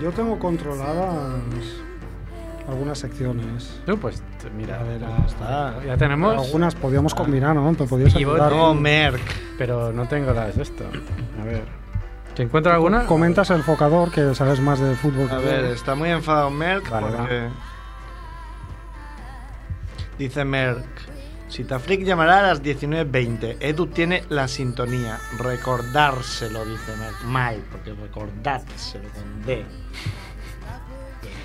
Yo tengo controladas algunas secciones. Tú, pues, mira, A ver, ya está. Ya tenemos. Algunas podíamos combinar, ¿no? Te podías Y. No, Merck. Pero no tengo las de esto. A ver. ¿Te encuentras alguna? Comentas el focador, que sabes más de fútbol. que A yo. ver, está muy enfadado Merck Vale, porque... Dice Merck, Sitafric llamará a las 19.20. Edu tiene la sintonía. Recordárselo, dice Merck. Mal, porque recordárselo con D.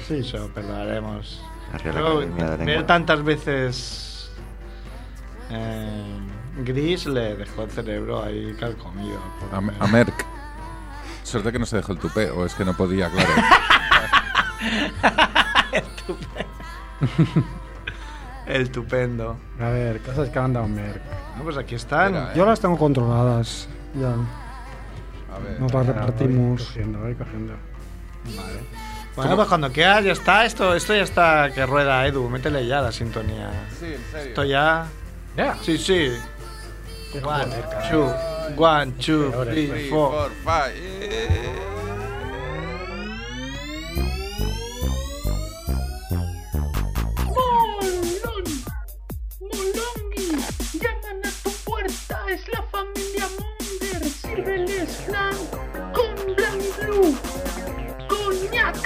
Sí, se lo perdonaremos. Ver tantas veces eh, gris le dejó el cerebro ahí calcomido. A, a Merck. Suerte que no se dejó el tupé, o es que no podía, claro. El tupendo. A ver, cosas que han dado Merck. Ah, pues aquí están. Espera, Yo las tengo controladas. Ya. A ver. Nos las Voy repartimos. cogiendo, voy cogiendo. Bueno, pues cuando quieras ya está. Esto, esto ya está que rueda, Edu. Métele ya la sintonía. Sí, en serio. Esto ya. Ya. Sí, sí. One, two, one, two, three, Three, four. four, five. Es la familia Munger, sírveles flan con Blanc Blue, coñac,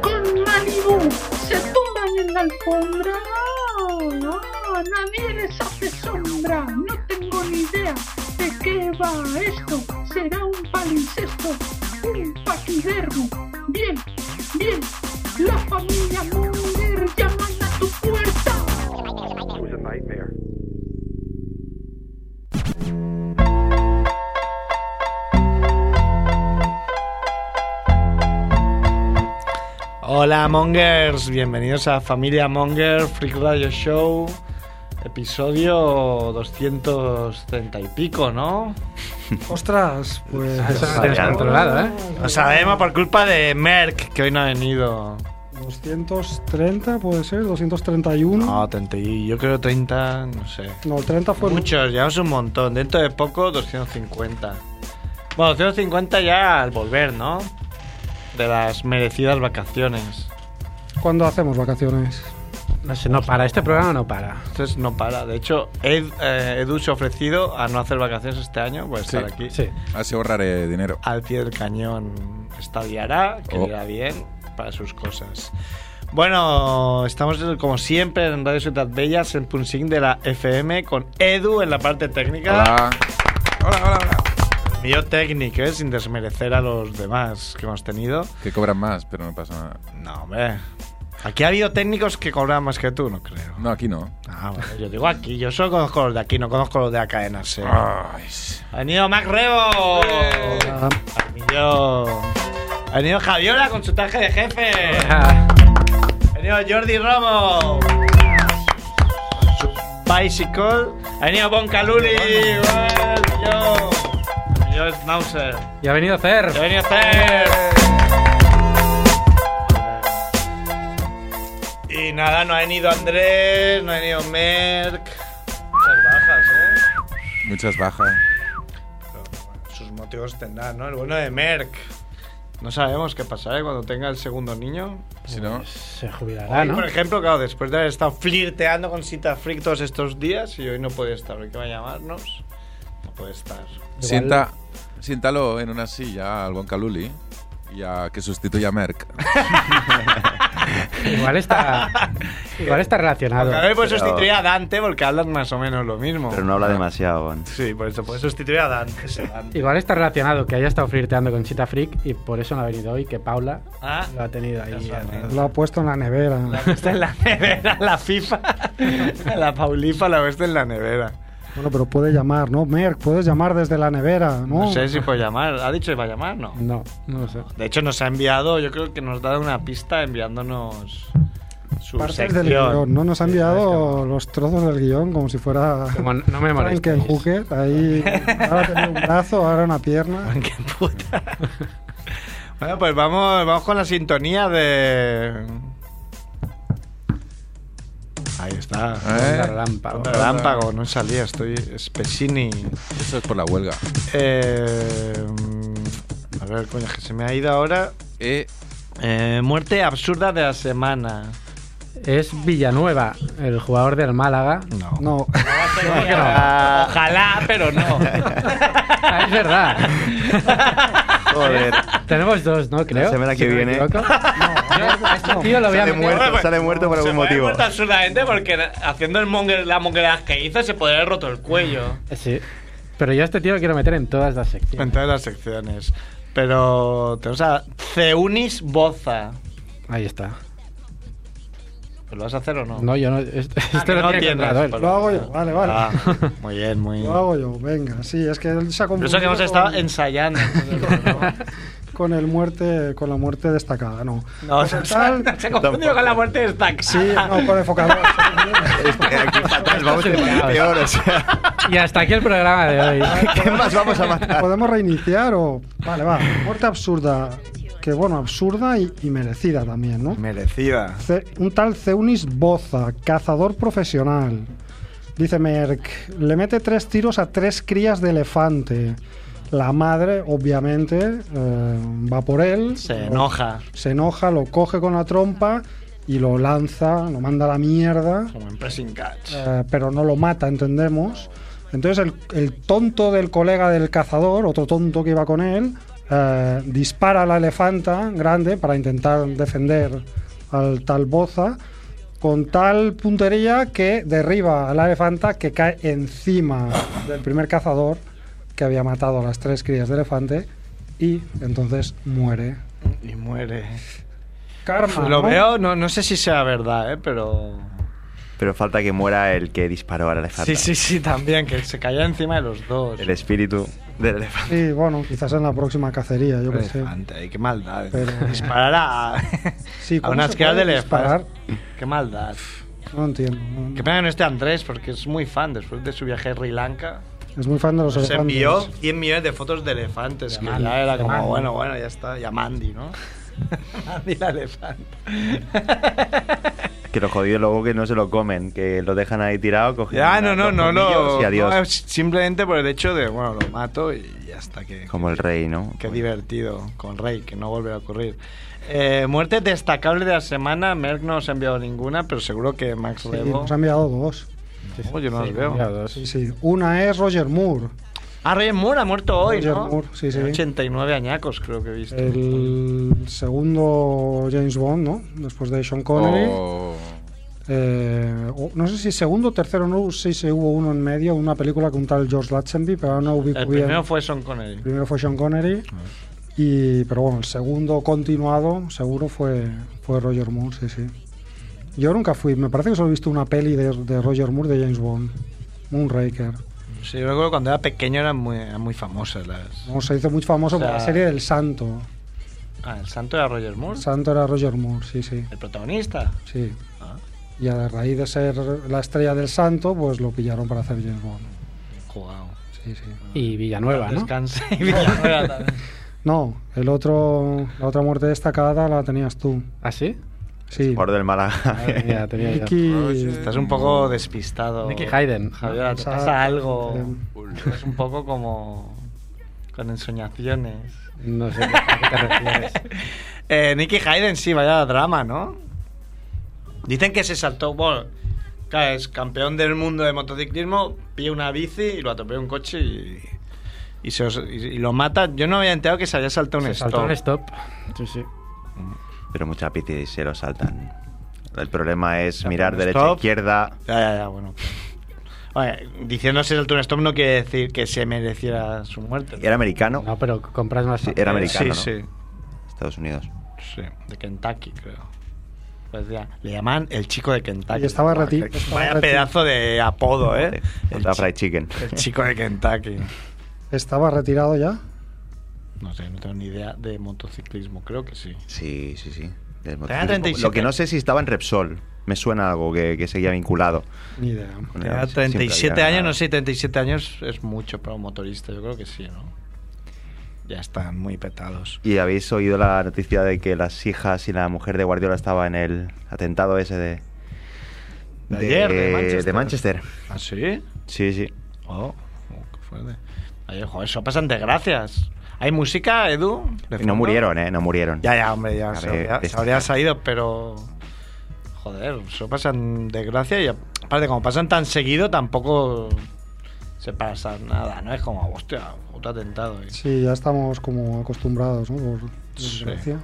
con Malibu, se tumban en la alfombra, ah, nadie les hace sombra, no tengo ni idea de qué va esto, será un palincesto, un paquidermo, bien, bien, la familia Munger llaman a tu puerta. Hola Mongers, bienvenidos a Familia Monger Freak Radio Show, episodio 230 y pico, ¿no? Ostras, pues. Eso no tienes controlado, ¿eh? Lo sabemos por culpa de Merck, que hoy no ha venido. 230 puede ser, 231. No, 30 y yo creo 30, no sé. No, el 30 fue. Muchos, llevamos un montón. Dentro de poco, 250. Bueno, 250 ya al volver, ¿no? De las merecidas vacaciones. ¿Cuándo hacemos vacaciones? No sé, no para. Este programa no para. Entonces no para. De hecho, Ed- eh, Edu se ha ofrecido a no hacer vacaciones este año, por estar Sí. aquí. Sí. Así ahorraré dinero. Al pie del cañón estadiará, que Oh. irá bien para sus cosas. Bueno, estamos como siempre en Radio Ciudad Bellas, en Punsing de la FM, con Edu en la parte técnica. Hola. Hola, hola, hola. Mío técnico, ¿eh? sin desmerecer a los demás que hemos tenido. Que cobran más, pero no pasa nada. No, hombre. Aquí ha habido técnicos que cobran más que tú, no creo. No, aquí no. Ah, bueno, yo digo aquí, yo solo conozco los de aquí, no conozco los de la cadena. Ay. Ha venido Mac Rebo. Ha venido, ha venido Javiola con su traje de jefe. Ha venido Jordi Romo. Con su bicycle. Ha venido Bon Caluli. Igual, yo. Yo Schnauzer. Y ha venido a hacer. Ha venido Fer. Y nada, no ha venido Andrés, no ha venido Merck. Muchas bajas, ¿eh? Muchas bajas. Sus motivos tendrán, ¿no? El bueno de Merck. No sabemos qué pasará cuando tenga el segundo niño. Si no, Se jubilará, Hoy, ¿no? por ejemplo, claro, después de haber estado flirteando con Sita Freak todos estos días y hoy no puede estar, hoy que va a llamarnos, no puede estar. sienta, siéntalo en una silla al Caluli y a que sustituya a Merck. Igual está. Igual está relacionado. A ver, Pero- sustituir a Dante porque hablan más o menos lo mismo. Pero no habla demasiado. Juan. Sí, por eso puede sustituir a Dante. ese Dante. Igual está relacionado que haya estado flirteando con Chita Freak y por eso no ha venido hoy, que Paula Ah, lo ha tenido ahí. Lo ha puesto en la nevera. la puesta en la nevera, la FIFA. La Paulifa la puesta en la nevera. Bueno, pero puede llamar, ¿no? Merck, puedes llamar desde la nevera, ¿no? No sé si puede llamar. ¿Ha dicho que va a llamar? No. No, no lo sé. De hecho, nos ha enviado, yo creo que nos da una pista enviándonos su Partes sección. del guion, ¿no? Nos ha enviado los trozos del guion como si fuera Como no me molestéis. Frankenhooker. Ahí ahora tenía un brazo, ahora una pierna. ¡Qué puta! bueno, pues vamos, vamos con la sintonía de... Ahí está. ¿Eh? Relámpago. Relámpago, no salía, estoy Spesini. Eso es por la huelga. Eh, a ver, coño, que se me ha ido ahora. Eh, Eh, muerte absurda de la semana. Es Villanueva, el jugador del Málaga. No. No, Ojalá, pero no. Ah, es verdad. Joder. Tenemos dos, ¿no? Creo. La semana que si no me viene. a este tío lo voy a Sale meter. muerto, sale muerto por algún motivo. absurdamente porque haciendo el monger, la mongeras que hizo se podría haber roto el cuello. Sí. Pero yo a este tío lo quiero meter en todas las secciones. En todas las secciones. Pero tenemos a Ceunis Boza. Ahí está. ¿Lo vas a hacer o no? No, yo no. Esto, esto que lo no tiene tienes, lo hago yo, vale, vale. Ah, muy bien, muy Lo hago yo, venga, sí, es que él se ha confundido eso que hemos con- estado ensayando. con el muerte, con la muerte destacada, no. No, Pues tal- se confundió con la muerte de Stack. Sí, no, con enfocador. Este, aquí fatal, vamos a ir peor, o sea. Y hasta aquí el programa de hoy. ¿Qué más vamos a matar? ¿Podemos reiniciar o...? Vale, va. Muerte absurda. Que bueno, absurda y, y merecida también, ¿no? Merecida. Ce- un tal Ceunis Boza, cazador profesional. Dice Merck, le mete tres tiros a tres crías de elefante. La madre, obviamente, eh, va por él. Se lo- enoja. Se enoja, lo coge con la trompa y lo lanza, lo manda a la mierda. Como en Pressing Catch. Eh, pero no lo mata, entendemos. Entonces el, el tonto del colega del cazador, otro tonto que iba con él, eh, dispara a la elefanta grande para intentar defender al tal Boza con tal puntería que derriba a la elefanta que cae encima del primer cazador que había matado a las tres crías de elefante y entonces muere. Y muere. Karma. Lo ¿no? veo, no, no sé si sea verdad, ¿eh? pero. Pero falta que muera el que disparó al elefante. Sí, sí, sí, también, que se cayó encima de los dos. El espíritu del elefante. Sí, bueno, quizás en la próxima cacería, yo qué sé. Elefante, ay, qué maldad. ¿eh? Pero- Disparar a, Sí, a ¿cómo unas se de disparar? Qué maldad. No entiendo. no- Qué pena que no esté Andrés, porque es muy fan después de su viaje a Sri Lanka. Es muy fan de los Se elefantes. envió 100 millones de fotos de elefantes. Que ya era de como, bueno, bueno, ya está. Y a Mandy, ¿no? Mandy la elefante. Que lo jodido luego que no se lo comen, que lo dejan ahí tirado, cogen Ya, no, no, no, no. y adiós. no, simplemente por el hecho de, bueno, lo mato y ya está. Que, Como el rey, ¿no? Qué divertido con Rey, que no volverá a ocurrir. Eh, muerte destacable de la semana. Merck no os ha enviado ninguna, pero seguro que Max Sí, Rebo. nos ha enviado dos. Oh, yo no Sí, los veo. Sí, sí. Una es Roger Moore, Ah, Roger Moore ha muerto hoy, Roger ¿no? Moore, sí, sí. 89 añacos, creo que he visto. el segundo James Bond, ¿no? Después de Sean Connery. Oh, Eh, no sé si segundo o tercero, no sé si hubo uno en medio, una película con un tal George Lazenby, pero ahora no ubico El bien. primero fue Sean Connery. El primero fue Sean Connery. Y, pero bueno, el segundo continuado seguro fue, fue Roger Moore, sí, sí. Yo nunca fui, me parece que solo he visto una peli de, de Roger Moore de James Bond, Moonraker. Sí, yo recuerdo cuando era pequeño eran muy, eran muy famosas las. Como se hizo muy famoso O sea- por la serie del Santo. Ah, el santo era Roger Moore. El Santo era Roger Moore, sí, sí, El protagonista. sí. Ah, Y a raíz de ser la estrella del Santo, pues lo pillaron para hacer James Bond. jugado. Sí, sí. Y Villanueva, ¿no? Descanse. Y Villanueva también. No, el otro, la otra muerte destacada la tenías tú. ¿Ah, sí? Sí. Jugador del Málaga. Mía, tenía. Nicky, Estás un poco despistado. Nicky Hayden. Javier, te Sa- pasa algo. eh, Es un poco como. con ensoñaciones. No sé a qué te refieres. Eh, Nicky Hayden, sí, vaya drama, ¿no? Dicen que se saltó. Bueno, claro, es campeón del mundo de motociclismo, pilla una bici y lo atropella un coche y. Y, se os- y- y lo mata. Yo no había enterado que se había saltado un Se saltó stop. un stop. Sí, sí. Pero muchas bicis se lo saltan. El problema es mirar derecha stop. izquierda. Ya, ya, ya, bueno. Oye, diciendo se saltó un stop no quiere decir que se mereciera su muerte. Era americano. No, pero compras más. Sí, era americano, Sí, ¿no? sí. Estados Unidos. Sí, de Kentucky, creo. Pues ya, le llaman el chico de Kentucky. Y estaba estaba Vaya reti- pedazo de apodo, ¿eh? El, fried chicken. el chico de Kentucky. ¿Estaba retirado ya? No sé, no tengo ni idea de motociclismo. Creo que sí. Sí, sí, sí. Del Tenía motociclismo. 37. Lo que no sé si estaba en Repsol. Me suena algo que, que seguía vinculado. Ni idea. Tenía él. Siempre 37 había- años, no sé, 37 años es mucho para un motorista. Yo creo que sí, ¿no? Ya están muy petados. Y habéis oído la noticia de que las hijas y la mujer de Guardiola estaba en el atentado ese de. De ayer, de Manchester. de Manchester. ¿Ah, sí? Sí, sí. Oh, oh, qué fuerte. Oye, joder, eso pasan desgracias. ¿Hay música, Edu? no murieron, ¿eh? No murieron. Ya, ya, hombre, ya se, ver, habría, se habría salido, pero. Joder, eso pasan desgracia y aparte, como pasan tan seguido, tampoco se pasa nada, ¿no? Es como, hostia, otro atentado. y- Sí, ya estamos como acostumbrados, ¿no? Por desgracia.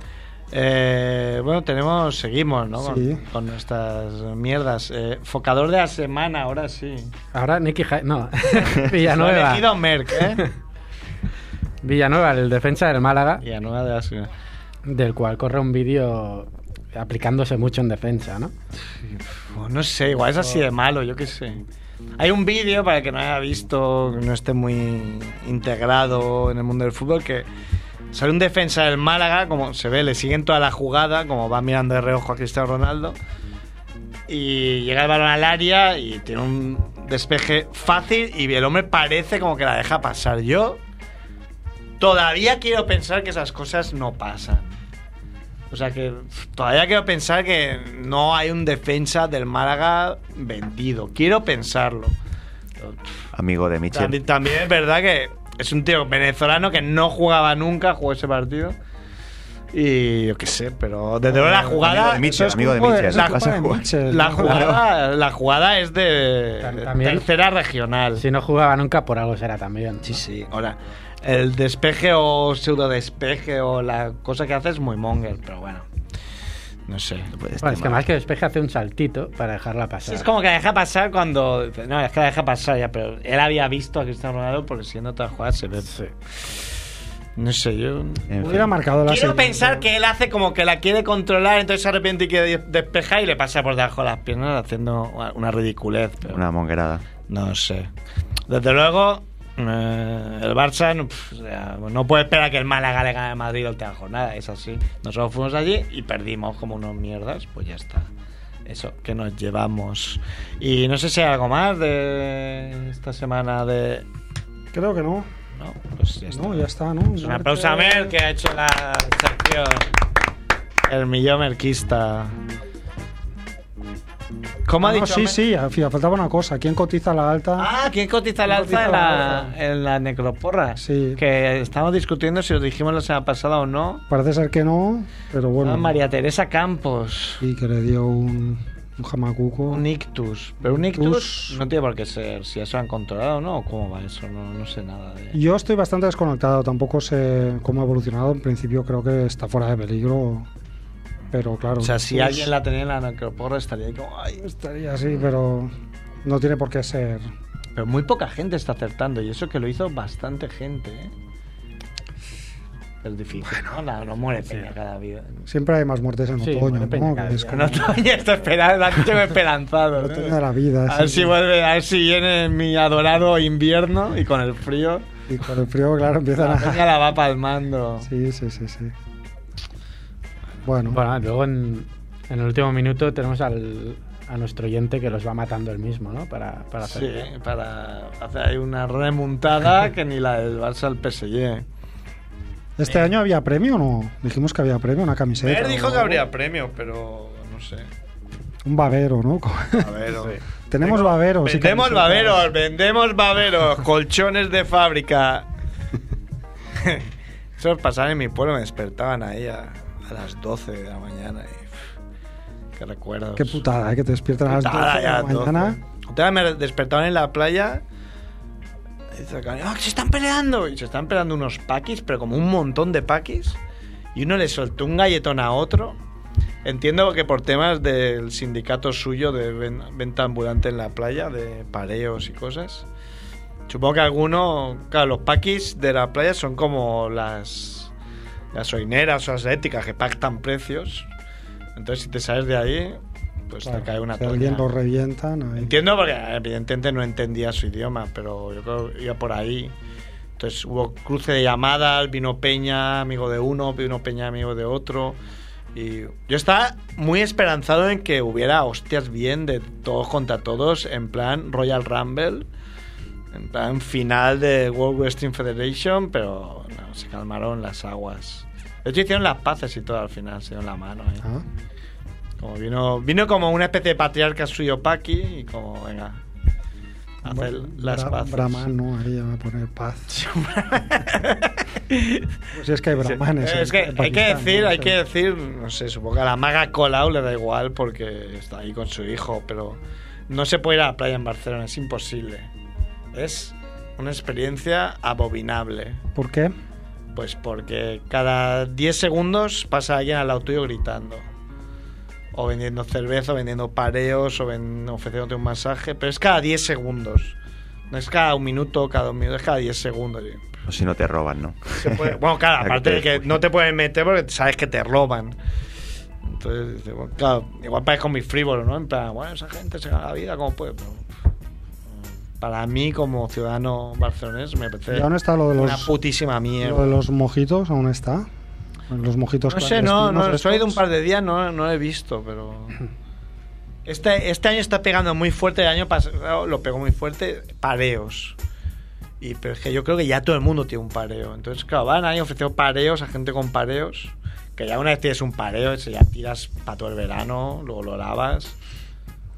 Eh, bueno, tenemos, seguimos, ¿no? Con, Sí. con nuestras mierdas. Eh, focador de la semana, ahora sí. Ahora Nicky Ja- No, Lo ha Villanueva. elegido Merck, ¿eh? Villanueva, el defensa del Málaga, Villanueva de del cual corre un vídeo aplicándose mucho en defensa, ¿no? Pues no sé, igual es así de malo, yo qué sé. Hay un vídeo, para el que no haya visto, que no esté muy integrado en el mundo del fútbol, que sale un defensa del Málaga, como se ve, le siguen toda la jugada, como va mirando de reojo a Cristiano Ronaldo. Y llega el balón al área y tiene un despeje fácil y el hombre parece como que la deja pasar. Yo todavía quiero pensar que esas cosas no pasan. O sea que todavía quiero pensar que no hay un defensa del Málaga vendido. Quiero pensarlo. Amigo de Michel. También, también es verdad que es un tío venezolano que no jugaba nunca, jugó ese partido. Y yo qué sé, pero desde luego la Amigo jugada. amigo de es La- La jugada, la jugada es de también- tercera regional. Si no jugaba nunca, por algo será también. Sí, sí. Ahora, el despeje o pseudo despeje o la cosa que hace es muy monger, pero bueno. No sé. Pues Bueno, es que este más que despeje hace un saltito para dejarla pasar. Es como que la deja pasar cuando. No, es que la deja pasar ya, pero él había visto a Cristiano Ronaldo porque siendo otra jugada se ve. No sé, yo. En fin. Hubiera marcado la Quiero pensar que él hace como que la quiere controlar, entonces se arrepiente y quiere despejar y le pasa por debajo de las piernas haciendo una ridiculez. Pero Una monguerada. No sé. Desde luego, eh, el Barça no, pf, o sea, no puede esperar que el Málaga le gane a Madrid la última jornada. Es así. Nosotros fuimos allí y perdimos como unos mierdas. Pues ya está. Eso, que nos llevamos. Y no sé si hay algo más de esta semana de. Creo que no. No, pues ya está. No, ya está, ¿no? Un aplauso a Mer que ha hecho la sección. El millón merquista. ¿Cómo ha No, dicho? sí, sí, faltaba una cosa. ¿Quién cotiza la alta? Ah, ¿quién cotiza el ¿Quién alza cotiza en la la, alza? en la necroporra? Sí. Que estamos discutiendo si lo dijimos la semana pasada o no. Parece ser que no, pero bueno. Ah, María Teresa Campos. Sí, que le dio un, un jamacuco. Un ictus. Pero un ictus no tiene por qué ser. Si eso han controlado o no, ¿o ¿cómo va eso? No, no sé nada de. Yo estoy bastante desconectado, tampoco sé cómo ha evolucionado. En principio creo que está fuera de peligro. Pero claro. O sea, si pues, alguien la tenía en la necroporra estaría ahí como. Ay. Estaría así, pero no tiene por qué ser. Pero muy poca gente está acertando. Y eso que lo hizo bastante gente, ¿eh? Es difícil, ¿no? No, no muere peña cada vida. Siempre hay más muertes en Sí, otoño, peña ¿no? es como No todavía está esperando, esperanzado. el ¿no? otoño de la vida. A ver sí. si vuelve, a ver si viene mi adorado invierno y con el frío Y con el frío, claro, empiezan la peña a. la va palmando. Sí, sí, sí, sí. Bueno, Bueno, luego en, en el último minuto tenemos al, a nuestro oyente que los va matando él mismo, ¿no? Para, para hacer. Sí, para hacer ahí una remontada que ni la del Barça al PSG. ¿este año había premio o no? Dijimos que había premio, una camiseta. Ver dijo que habría premio, pero no sé. Un babero, ¿no? A ver, Tenemos baberos. Vendemos camisetas. baberos, vendemos baberos, colchones de fábrica. Eso pasaba en mi pueblo, me despertaban ahí a, a las 12 de la mañana. Y, uf, qué recuerdos. Qué putada, ¿eh? que te despiertan a las 12 Putada, de la 12. mañana. Vez me despertaban en la playa. Y dice, "Ah, que se están peleando. Y se están peleando unos paquis, pero como un montón de paquis. Y uno le soltó un galletón a otro. Entiendo que por temas del sindicato suyo de ven- venta ambulante en la playa, de pareos y cosas. Supongo que alguno. Claro, los paquis de la playa son como las gasolineras o las eléctricas que pactan precios. Entonces, si te sales de ahí, pues Claro, te cae una si alguien lo revientan. ahí. Entiendo porque evidentemente no entendía su idioma, pero yo creo que iba por ahí. Entonces hubo cruce de llamadas, vino Peña, amigo de uno, vino Peña, amigo de otro. Y yo estaba muy esperanzado en que hubiera hostias bien de todos contra todos, en plan Royal Rumble, en plan final de World Wrestling Federation, pero no, se calmaron las aguas. Hecho hicieron las paces y todo al final, se dieron la mano. ¿eh? Ah, Como vino, vino como una especie de patriarca suyo Paki y como, venga, hacer las Bra- paces. Brahman, ¿no? Ahí ya va a poner paz. Pues es que hay brahmanes. Es en- que hay que decir, ¿no? hay que decir, no sé, supongo que a la maga Colau le da igual porque está ahí con su hijo, pero no se puede ir a la playa en Barcelona, es imposible. Es una experiencia abominable. ¿Por qué? Pues porque cada 10 segundos pasa alguien al lado tuyo gritando. O vendiendo cerveza, o vendiendo pareos, o ven- ofreciéndote un masaje. Pero es cada 10 segundos. No es cada un minuto, cada dos minutos, es cada 10 segundos. O si no te roban, ¿no? puede- bueno, claro, aparte te de que no te pueden meter porque sabes que te roban. Entonces, claro, igual parezco muy frívolo, ¿no? En plan, bueno, esa gente se gana la vida, ¿cómo puede? Pero, para mí, como ciudadano barcelonés, me parece ¿Y aún está lo de una los, putísima mierda. lo de los mojitos? ¿Aún está? Los mojitos No sé, no, no, soy de un par de días, no, no lo he visto, pero. Este, este año está pegando muy fuerte, el año pasado lo pegó muy fuerte, pareos. Y, pero es que yo creo que ya todo el mundo tiene un pareo. Entonces, claro, van ahí ofreciendo pareos a gente con pareos. Que ya una vez tienes un pareo, ya tiras para todo el verano, luego lo lavas.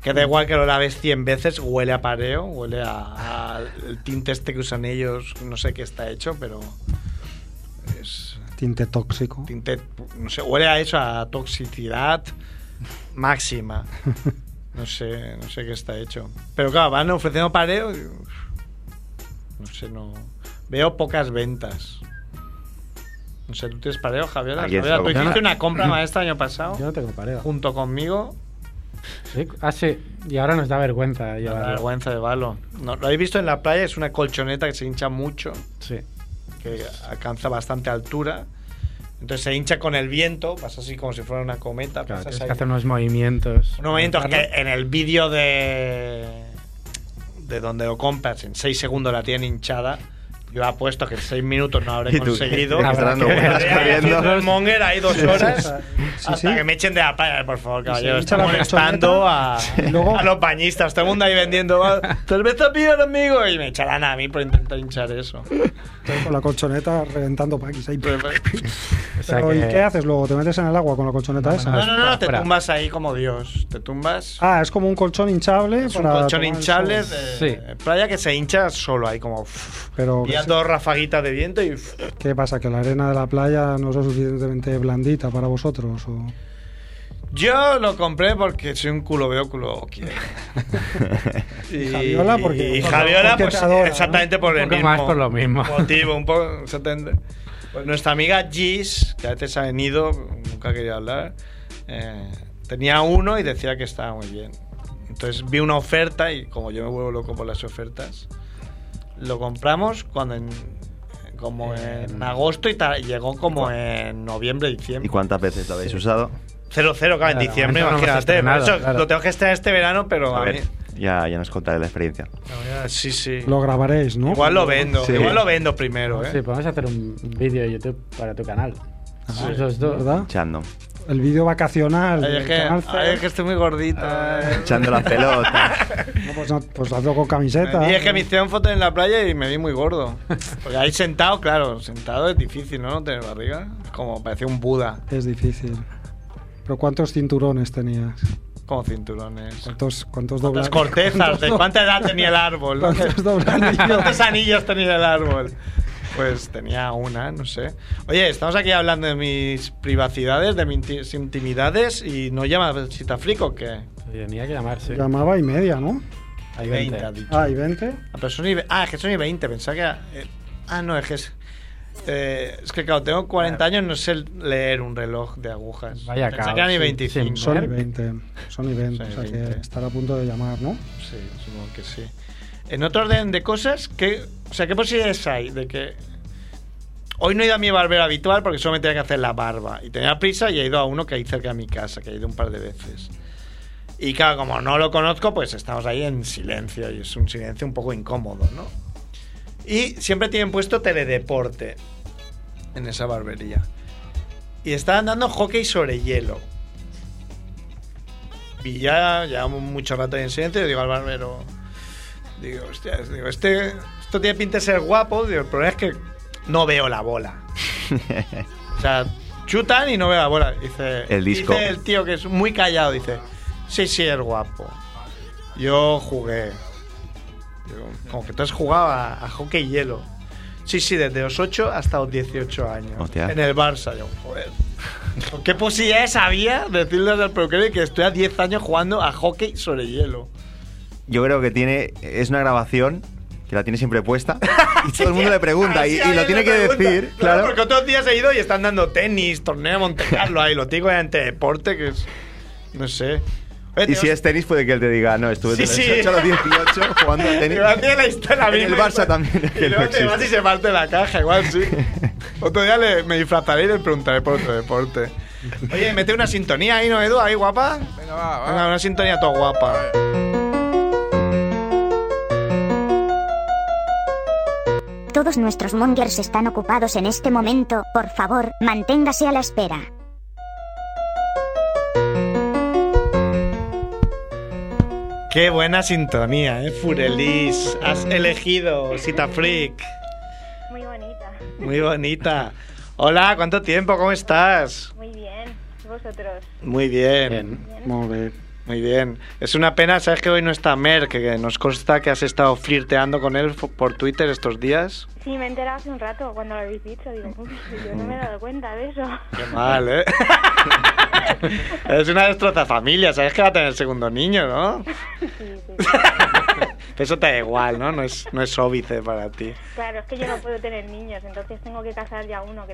Que da igual que lo laves 100 veces, huele a pareo, huele a, a el tinte este que usan ellos, no sé qué está hecho, pero es, Tinte tóxico. tinte, no sé, huele a eso, a toxicidad máxima. No sé, no sé qué está hecho. Pero claro, van ofreciendo pareo. y, No sé, no. Veo pocas ventas. No sé, ¿tú tienes pareo, Javier? Javier, tú hiciste una compra maestra el año pasado, Yo no tengo pareo. junto conmigo. Sí, Ah, sí. Y ahora nos da vergüenza llevarlo. vergüenza de balo. No, lo habéis visto en la playa, es una colchoneta que se hincha mucho, Sí. que alcanza bastante altura. Entonces se hincha con el viento, pasa así como si fuera una cometa. Claro, tienes que hacer unos movimientos. Un momento es que en el vídeo de de donde lo compras en 6 segundos la tienen hinchada. Yo apuesto que en 6 minutos no habré conseguido. el monger ahí dos horas Sí, hasta sí. que me echen de la playa, por favor, caballero. Está molestando a, a los bañistas. Todo el mundo ahí vendiendo "Ah, cerveza pía, amigo. Y me echarán a mí por intentar hinchar eso. Estoy con la colchoneta reventando paquis ahí. Pero, ¿y qué haces luego? ¿Te metes en el agua con la colchoneta esa? No, no, no, te Fuera. tumbas ahí como Dios. Te tumbas. Ah, es como un colchón hinchable. es un colchón hinchable de Sí. playa que se hincha solo ahí como. Pero, Dos rafaguitas de viento y. ¿qué pasa? ¿Que la arena de la playa no es lo suficientemente blandita para vosotros? O... Yo lo compré porque soy un culo veo, culo quiero. y Javiola porque- y Javiola, porque pues exactamente por Un el poco mismo más por lo mismo. motivo, un poco exactamente. Pues nuestra amiga Gis, que a veces ha venido, nunca quería hablar, eh, tenía uno y decía que estaba muy bien. Entonces vi una oferta y como yo me vuelvo loco por las ofertas, lo compramos cuando en como en agosto y llegó como en noviembre, ¿Y diciembre. cuántas veces lo habéis usado? Cero, cero, claro, en diciembre, no imagínate. Eso claro. lo tengo que estrenar este verano, pero A a, ver, mí. ya, ya nos contaré la experiencia. no, sí, sí. Lo grabaréis, ¿no? Igual lo vendo, Sí. igual lo vendo primero, ¿eh? Sí, podemos hacer un vídeo de YouTube para tu canal. Esos dos. ¿Verdad? Echando. El vídeo vacacional. Ay, es, que, canal ay, es que estoy muy gordita. eh. Echando la pelota. No, pues, no, pues hazlo con camiseta. Y es que me hicieron fotos en la playa y me vi muy gordo. Porque ahí sentado, claro, sentado es difícil, ¿no? No tener barriga. Es como parecía un Buda, Es difícil. ¿Pero cuántos cinturones tenías? como cinturones. ¿Cuántos, cuántos ¿Cuántas dobla- cortezas? ¿De cuánta edad tenía el árbol? ¿Cuántos? ¿Cuántos anillos tenía el árbol? Pues tenía una, no sé. Oye, estamos aquí hablando de mis privacidades, de mis intimidades y no llama Chitafric o qué? Tenía que llamarse. Llamaba y media, ¿no? Hay 20, 20. ha dicho. Ah, y 20. Ah, pero son y ve- ah, es que son y 20, pensaba que era- eh, ah, no, es que es. eh, es que claro, tengo 40 años, no sé leer un reloj de agujas. Vaya pensaba caos, que sí, 25. sí, Son y Merck. 20. Son y 20. Son y o sea 20. que estará a punto de llamar, ¿no? Sí, supongo que sí. En otro orden de cosas, ¿qué, o sea, ¿qué posibilidades hay de que hoy no he ido a mi barbero habitual porque solo me tenía que hacer la barba y tenía prisa y he ido a uno que hay cerca de mi casa, que he ido un par de veces. Y claro, como no lo conozco, pues estamos ahí en silencio y es un silencio un poco incómodo, ¿no? Y siempre tienen puesto teledeporte en esa barbería. Y estaban dando hockey sobre hielo. Y ya llevamos mucho rato ahí en silencio y digo al barbero, digo, hostia, digo, este, esto tiene pinta de ser guapo, digo, el problema es que no veo la bola. o sea, chutan y no veo la bola. Dice El disco. Dice el tío que es muy callado, dice, sí, sí, es guapo. Yo jugué. Digo, como que tú has jugado a, a hockey hielo. Sí, sí, desde los 8 hasta los 18 años. Hostia. En el Barça, yo, joder. ¿Qué posibilidades había de decirles al peluquero que estoy a 10 años jugando a hockey sobre hielo? Yo creo que tiene. Es una grabación que la tiene siempre puesta. Y todo el mundo le pregunta. Y, y lo tiene que pregunta. decir, claro. Porque otros días he ido y están dando tenis, torneo de Monte Carlo ahí. Lo tengo en deporte que es. No sé. Oye, Y si es tenis, puede que él te diga, no, estuve Sí, de los sí. 18 a los 18 jugando a tenis. La historia En el. Barça también, Y que luego no te vas y se parte la caja, igual sí. Otro día le, me disfrazaré y le preguntaré por otro deporte. Oye, mete una sintonía ahí, ¿no, Edu? Ahí, guapa. Venga, va, va. Venga, una sintonía toda guapa. Todos nuestros mongers están ocupados en este momento, por favor, manténgase a la espera. Qué buena sintonía, ¿eh? Furelis. Has elegido Sita Freak. Muy bonita. Muy bonita. Hola, ¿cuánto tiempo? ¿Cómo estás? Muy bien. ¿Y vosotros? Muy bien. Bien. Molt bé. Muy bien. Es una pena, ¿sabes que hoy no está Mer? Que que nos consta que has estado flirteando con él por Twitter estos días. Sí, me he enterado hace un rato cuando lo habéis dicho. Digo, "Uy, yo no me he dado cuenta de eso. Qué mal, ¿eh? es una destroza familia, ¿sabes que va a tener el segundo niño, no? Sí, sí. Eso te da igual, ¿no? No es, no es óbice para ti. Claro, es que yo no puedo tener niños, entonces tengo que casar ya uno. Que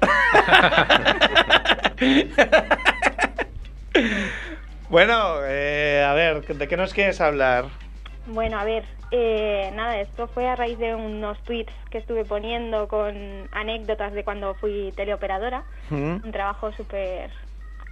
bueno, eh, a ver, ¿de qué nos quieres hablar? Bueno, a ver, eh, nada, esto fue a raíz de unos tweets que estuve poniendo con anécdotas de cuando fui teleoperadora. ¿Mm? Un trabajo súper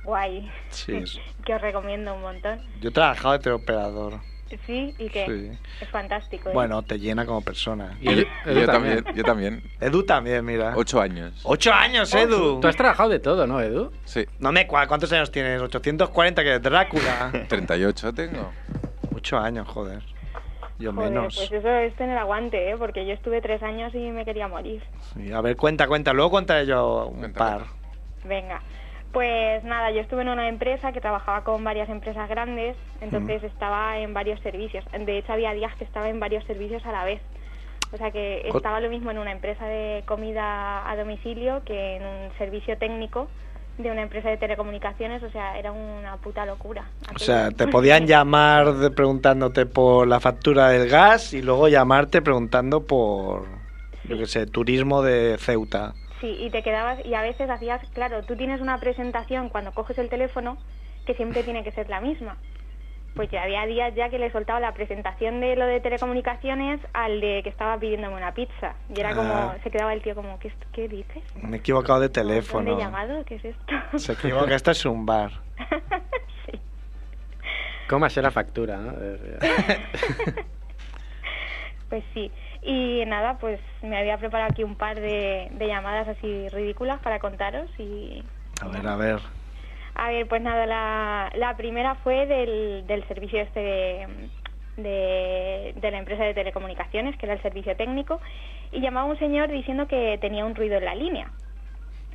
guay Sí, que os recomiendo un montón. yo he trabajado de teleoperador. Sí, y que Sí. es fantástico. ¿eh? Bueno, te llena como persona. Y Edu, Edu Yo también. también, yo también. Edu también, mira. Ocho años. ¡Ocho años, Edu! Tú has trabajado de todo, ¿no, Edu? Sí. No me ¿Cuántos años tienes? ¿840 que es Drácula? 38 tengo. Ocho años, joder. Yo Joder, menos. pues eso es tener aguante, ¿eh? Porque yo estuve tres años y me quería morir. Sí, a ver, cuenta, cuenta. Luego contaré yo un Cuenta, par. cuenta. Venga. Pues nada, yo estuve en una empresa que trabajaba con varias empresas grandes, entonces estaba en varios servicios. De hecho, había días que estaba en varios servicios a la vez. O sea que estaba lo mismo en una empresa de comida a domicilio que en un servicio técnico de una empresa de telecomunicaciones. O sea, era una puta locura. O sea, te podían llamar de- preguntándote por la factura del gas y luego llamarte preguntando por, yo qué sé, turismo de Ceuta. Sí, y te quedabas, y a veces hacías, claro, tú tienes una presentación cuando coges el teléfono que siempre tiene que ser la misma. Pues ya había días ya que le soltaba la presentación de lo de telecomunicaciones al de que estaba pidiéndome una pizza. Y era como, Ah. se quedaba el tío como, ¿qué, qué dices? Me he equivocado de ¿Dónde teléfono. he llamado? ¿Qué es esto? Se equivoca, esto es un bar. sí. ¿Cómo hacer la factura, no? Pues sí. Y nada, pues me había preparado aquí un par de, de llamadas así ridículas para contaros y A ver, a ver. A ver, pues nada, la, la primera fue del, del servicio este de, de, de la empresa de telecomunicaciones, que era el servicio técnico, y llamaba un señor diciendo que tenía un ruido en la línea.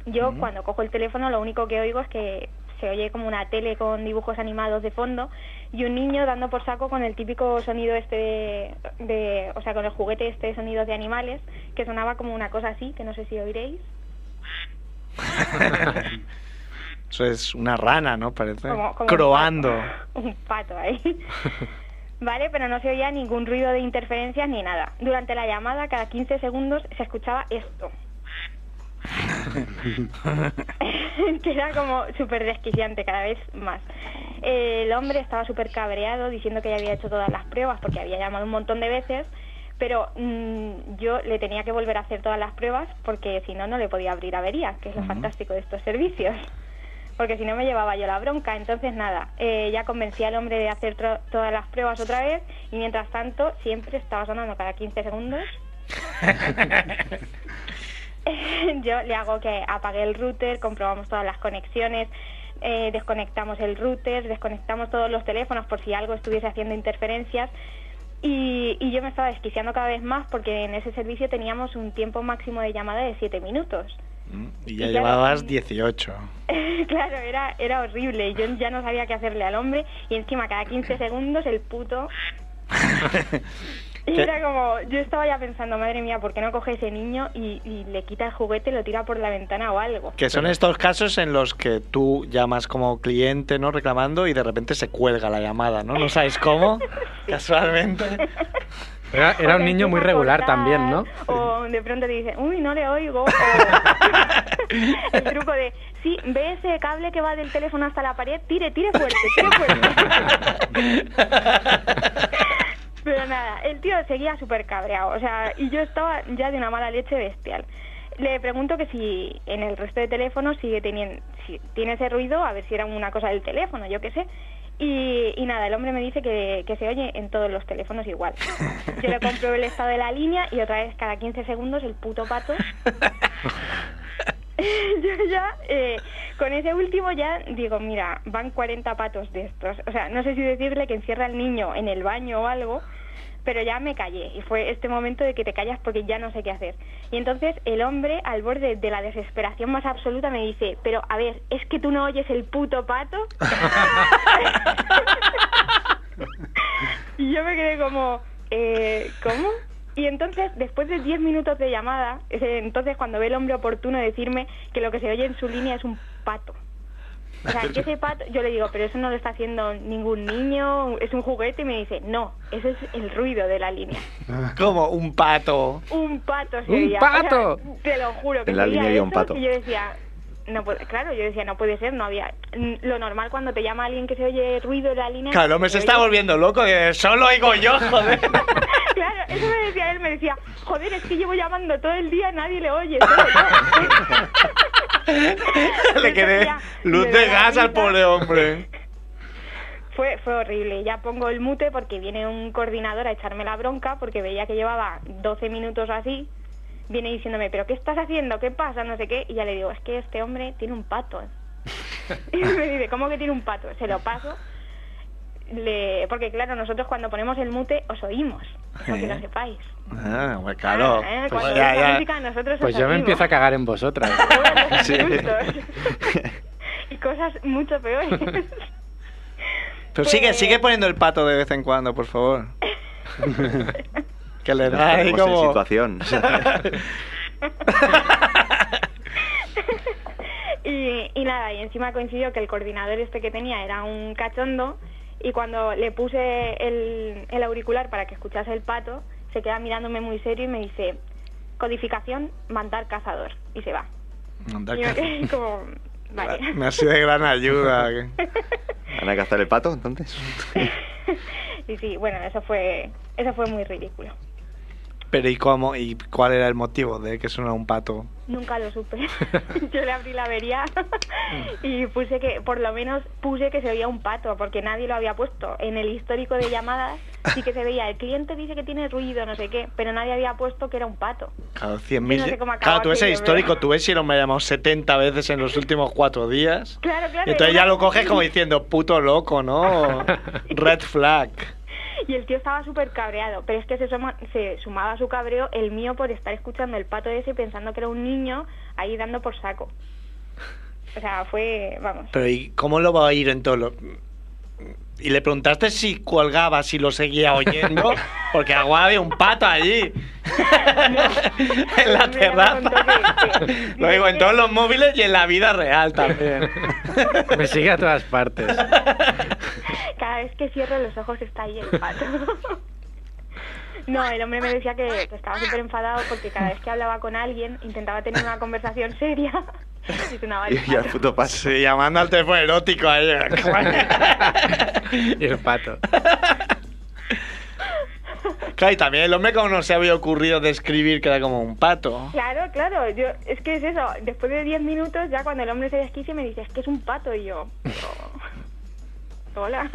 Yo cuando cojo el teléfono lo único que oigo es que se oye como una tele con dibujos animados de fondo y un niño dando por saco con el típico sonido este de, de- o sea, con el juguete este de sonidos de animales, que sonaba como una cosa así, que no sé si oiréis. Eso es una rana, ¿no? Parece. como, como un Croando. pato. Un pato ahí. Vale, pero no se oía ningún ruido de interferencias ni nada. Durante la llamada, cada 15 segundos se escuchaba esto. que era como súper desquiciante cada vez más. El hombre estaba súper cabreado diciendo que ya había hecho todas las pruebas porque había llamado un montón de veces, pero mm, yo le tenía que volver a hacer todas las pruebas porque si no, no le podía abrir avería, que es lo fantástico de estos servicios. Porque si no me llevaba yo la bronca. Entonces, nada, eh, ya convencí al hombre de hacer todas las pruebas otra vez y mientras tanto siempre estaba sonando cada 15 segundos. yo le hago que apague el router, comprobamos todas las conexiones, eh, desconectamos el router, desconectamos todos los teléfonos por si algo estuviese haciendo interferencias. Y, y yo me estaba desquiciando cada vez más porque en ese servicio teníamos un tiempo máximo de llamada de 7 minutos. Mm, Y ya Y claro, llevabas mm. 18. claro, era, era horrible. Yo ya no sabía qué hacerle al hombre y encima cada 15 segundos el puto... Y ¿Qué? era como, yo estaba ya pensando, madre mía, ¿por qué no coge ese niño y, y le quita el juguete y lo tira por la ventana o algo? Que son estos casos en los que tú llamas como cliente, ¿no? Reclamando y de repente se cuelga la llamada, ¿no? No sabes cómo, casualmente. Era, un niño muy regular cortar, también, ¿no? O de pronto te dice, uy, no le oigo. O el truco de, sí, ve ese cable que va del teléfono hasta la pared, tire, tire fuerte, tire fuerte. Pero nada, el tío seguía súper cabreado, o sea, y yo estaba ya de una mala leche bestial. Le pregunto que si en el resto de teléfonos sigue teniendo, si tiene ese ruido, a ver si era una cosa del teléfono, yo qué sé. Y, nada, el hombre me dice que, que se oye en todos los teléfonos igual. Yo le compro el estado de la línea y otra vez cada 15 segundos el puto pato. yo ya, eh, con ese último ya digo, mira, van 40 patos de estos. O sea, no sé si decirle que encierra al niño en el baño o algo, pero ya me callé. Y fue este momento de que te callas porque ya no sé qué hacer. Y entonces el hombre, al borde de la desesperación más absoluta, me dice, pero a ver, ¿es que tú no oyes el puto pato? y yo me quedé como, eh, ¿cómo? Y entonces, después de 10 minutos de llamada, es entonces cuando ve el hombre oportuno decirme que lo que se oye en su línea es un pato. O sea, que ese pato, yo le digo, pero eso no lo está haciendo ningún niño, es un juguete, y me dice, no, eso es el ruido de la línea. Como un pato. Un pato se ¡Un pato! O sea, te lo juro, que En la línea había un pato. Y yo decía, no puede, claro, yo decía, no puede ser, no había. mm, Lo normal cuando te llama alguien que se oye ruido de la línea. Claro, hombre se se está oye- volviendo loco, que solo oigo yo, joder. Claro, eso me decía él, me decía, joder, es que llevo llamando todo el día, nadie le oye. solo yo". Le quedé luz me de gas al pobre hombre. Fue, fue horrible. Ya pongo el mute porque viene un coordinador a echarme la bronca porque veía que llevaba 12 minutos así. Viene diciéndome, ¿pero qué estás haciendo? ¿Qué pasa? No sé qué. Y ya le digo, es que este hombre tiene un pato. y me dice, ¿cómo que tiene un pato? Se lo paso. Le... Porque claro, nosotros cuando ponemos el mute os oímos. Para que ¿Eh? lo sepáis. Ah, pues claro. Ah, ¿eh? Pues ya, ya. música, nosotros Pues os yo me empiezo a cagar en vosotras. Sí. y cosas mucho peores. Pero sigue, sigue poniendo el pato de vez en cuando, por favor. Que le da ahí como... situación. y, y nada, y encima coincidió que el coordinador este que tenía era un cachondo y cuando le puse el, el auricular para que escuchase el pato, se queda mirándome muy serio y me dice, codificación, mandar cazador. Y se va. Como, vale. Me ha sido de gran ayuda. ¿Van a cazar el pato entonces? y sí, bueno, eso fue, eso fue muy ridículo. Pero ¿y cómo? ¿Y cuál era el motivo de que sonara un pato? Nunca lo supe. Yo le abrí la avería y puse que, por lo menos puse que se oía un pato, porque nadie lo había puesto. En el histórico de llamadas sí que se veía, el cliente dice que tiene ruido, no sé qué, pero nadie había puesto que era un pato. Claro, 100.000... Yo no sé claro, tú ves el histórico, pero- tú ves si hombre ha llamado 70 veces en los últimos cuatro días. Claro, claro. Y entonces ya lo coges como diciendo, puto loco, ¿no? Red flag. Y el tío estaba súper cabreado, pero es que se, suma- se sumaba a su cabreo el mío por estar escuchando el pato ese pensando que era un niño ahí dando por saco. O sea, fue, vamos. Pero ¿y cómo lo va a oír en todo lo... Y le preguntaste si colgaba, si lo seguía oyendo, porque agua había un pato allí. en la terraza. Lo digo en todos los móviles y en la vida real también. Me sigue a todas partes. Cada vez que cierro los ojos está ahí el pato. No, el hombre me decía que, que estaba súper enfadado porque cada vez que hablaba con alguien intentaba tener una conversación seria y Y, al puto pato. Sí, llamando al teléfono erótico ahí. Y el pato. Claro, y también el hombre como no se había ocurrido describir que era como un pato. Claro, claro, yo, es que es eso, después de 10 minutos ya cuando el hombre se desquicia me dice, es que es un pato y yo... "Pero, Hola.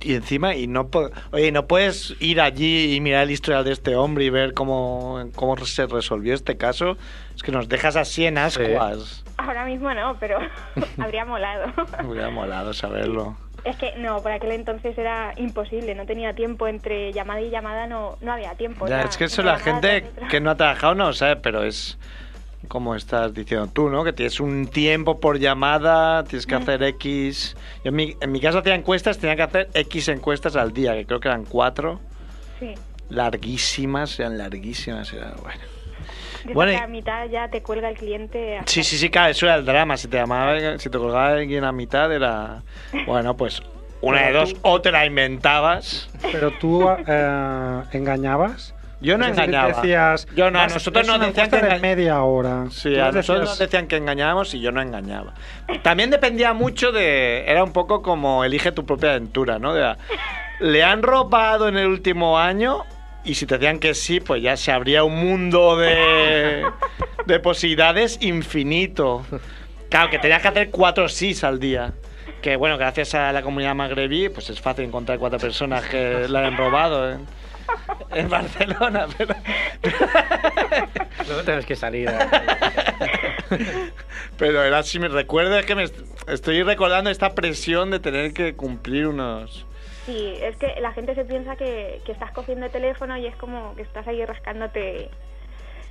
Y encima, y no oye, ¿no puedes ir allí y mirar el historial de este hombre y ver cómo, cómo se resolvió este caso? Es que nos dejas así en ascuas. Ahora mismo no, pero habría molado. Hubiera molado saberlo. Es que no, por aquel entonces era imposible, no tenía tiempo entre llamada y llamada, no, no había tiempo. Ya, era es que eso la gente que no ha trabajado no sabe, pero es como estás diciendo tú, ¿no? Que tienes un tiempo por llamada, tienes que Mm. hacer X. Yo en mi, en mi caso hacía encuestas, tenía que hacer X encuestas al día, que creo que eran cuatro. Sí. larguísimas, eran larguísimas, era bueno. Bueno, a mitad ya te cuelga el cliente. Sí, sí, sí, claro, eso era el drama. Si te llamaba, si te colgaba alguien a mitad, era. Bueno, pues una de dos, tú- o te la inventabas. Pero tú eh, engañabas. Yo no engañaba. Decías, Yo no, a "Vas- nosotros nos decían que de media hora. Sí, a nosotros decías- nos decían que engañábamos y yo no engañaba. También dependía mucho de. Era un poco como elige tu propia aventura, ¿no? De, le han robado en el último año y si te decían que sí, pues ya se abría un mundo de, de posibilidades infinito. Claro, que tenías que hacer cuatro sís al día. Que bueno, gracias a la comunidad magrebí, pues es fácil encontrar cuatro personas que la han robado en, en Barcelona. Pero, Luego tenemos que salir. ¿eh? Pero era así, me recuerdo, es que me est- estoy recordando esta presión de tener que cumplir unos... Sí, es que la gente se piensa que, que estás cogiendo el teléfono y es como que estás ahí rascándote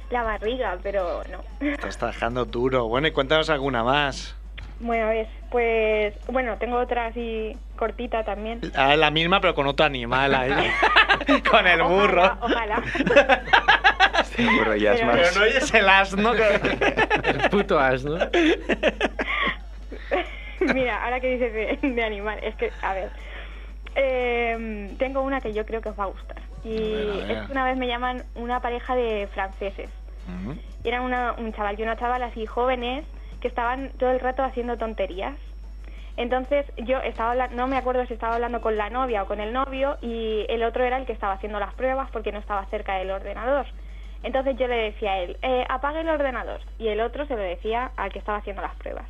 la barriga, pero no. Estás trabajando duro. Bueno, y cuéntanos alguna más. Bueno, ves, pues, bueno, tengo otra así cortita también. Ah, la misma, pero con otro animal ahí. con el burro. Ojalá, ojalá. El burro ya es Pero- Pero no oyes el asno. que- El puto asno. Mira, ahora que dices de, de animal, es que, a ver, eh, tengo una que yo creo que os va a gustar. Y A ver, a ver. es que una vez me llaman una pareja de franceses. Y eran una- un chaval y una chavala así jóvenes que estaban todo el rato haciendo tonterías. Entonces yo estaba habla- no me acuerdo si estaba hablando con la novia o con el novio y el otro era el que estaba haciendo las pruebas porque no estaba cerca del ordenador. Entonces yo le decía a él, eh, apague el ordenador y el otro se lo decía al que estaba haciendo las pruebas.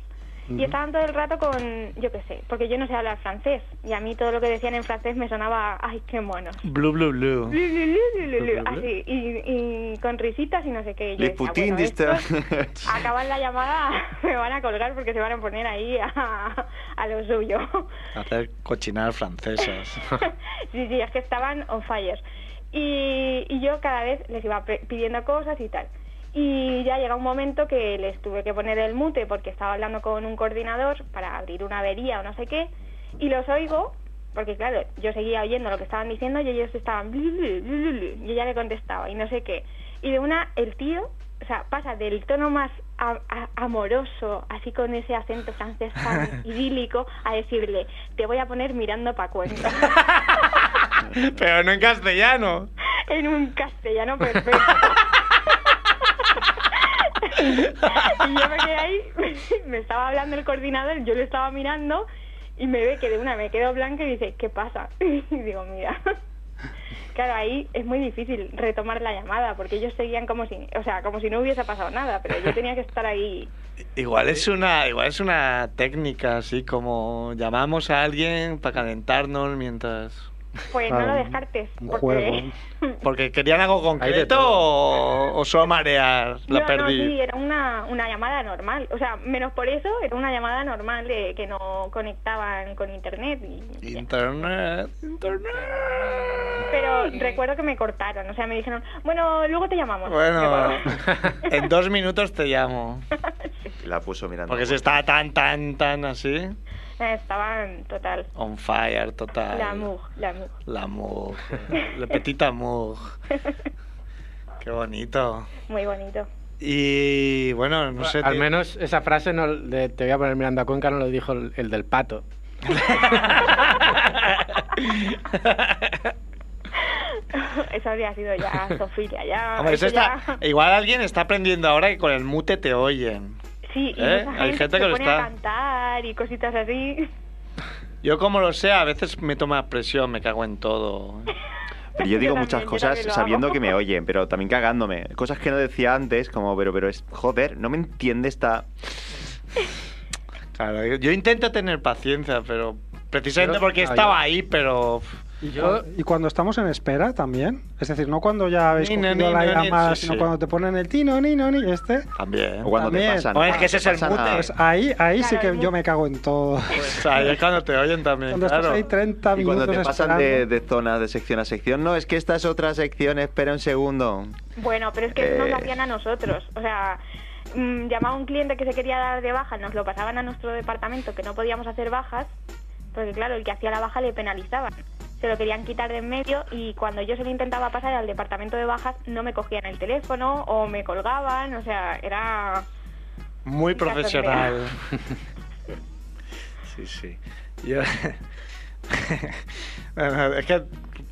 Y estaban todo el rato con, yo qué sé, porque yo no sé hablar francés y a mí todo lo que decían en francés me sonaba, ay, qué monos. Blue, blue, blue. Lu, lu, lu, lu, lu, lu, Así, y, y con risitas y no sé qué. Y decía, Poutine bueno, acaban la llamada, me van a colgar porque se van a poner ahí a, a lo suyo. Hacer cochinadas francesas. sí, sí, es que estaban on fire. Y, y yo cada vez les iba pidiendo cosas y tal. Y ya llega un momento que les tuve que poner el mute porque estaba hablando con un coordinador para abrir una avería o no sé qué. Y los oigo, porque claro, yo seguía oyendo lo que estaban diciendo y ellos estaban... blu, blu, blu, blu, blu, y ella le contestaba y no sé qué. Y de una, el tío, o sea, pasa del tono más a- a- amoroso, así con ese acento francés tan idílico, a decirle, te voy a poner mirando pa' cuenta. Pero no en castellano. en un castellano perfecto. Y yo me quedé ahí, me estaba hablando el coordinador, yo le estaba mirando y me ve que de una me quedo blanca y dice, ¿qué pasa? Y digo, mira. Claro, ahí es muy difícil retomar la llamada porque ellos seguían como si, o sea, como si no hubiese pasado nada, pero yo tenía que estar ahí. Igual es una, igual es una técnica así como llamamos a alguien para calentarnos mientras. Pues no lo Claro, descartes, un porque juego. Porque querían algo concreto o, o solo marear. La No, no, perdí. sí, era una, una llamada normal. O sea, menos por eso, era una llamada normal de que no conectaban con internet. Y, Internet, internet. Pero recuerdo que me cortaron. O sea, me dijeron, bueno, luego te llamamos. Bueno, en dos minutos te llamo. La puso mirando. Porque si está tan, tan, tan así. Estaban total. On fire, total. L'amour, l'amour. L'amour. Le petit amour. Qué bonito. Muy bonito. Y bueno, no sé. Al menos esa frase no, de te voy a poner mirando a Cuenca no lo dijo el, el del pato. Eso habría sido ya Sofía, ya. Hombre, eso eso está, ya- igual alguien está aprendiendo ahora que con el mute te oyen. Sí, y ¿Eh? mucha Hay gente, gente se que lo pone está- a cantar y cositas así. Yo como lo sé, a veces me toma presión, me cago en todo. Pero yo digo Yo muchas también, cosas sabiendo hago. que me oyen, pero también cagándome. Cosas que no decía antes, como, pero, pero es, joder, no me entiende esta... Claro, yo, yo intento tener paciencia, pero precisamente porque ah, estaba yo- ahí, pero Y yo, Y cuando estamos en espera también. Es decir, no cuando ya habéis Ni, cogido ni, la ni, ni, llamada, sí, sino sí. cuando te ponen el tino, ni, no, ni, este. también. O cuando También. te pasan... Oye, es que ese es el mute. a- Pues ahí, ahí sí Claro, que el yo me cago en todo. Pues ahí es cuando te oyen también, Cuando claro. estás ahí 30 Y minutos cuando te pasan de, de zonas de sección a sección, no, es que esta es otra sección, espera un segundo. Bueno, pero es que nos lo Eh. hacían a nosotros. O sea, mm, llamaba un cliente que se quería dar de baja, nos lo pasaban a nuestro departamento, que no podíamos hacer bajas, porque claro, el que hacía la baja le penalizaban. Se lo querían quitar de en medio y cuando yo se lo intentaba pasar al departamento de bajas no me cogían el teléfono o me colgaban, o sea, era... Muy profesional. Sí, sí. Yo... Bueno, es que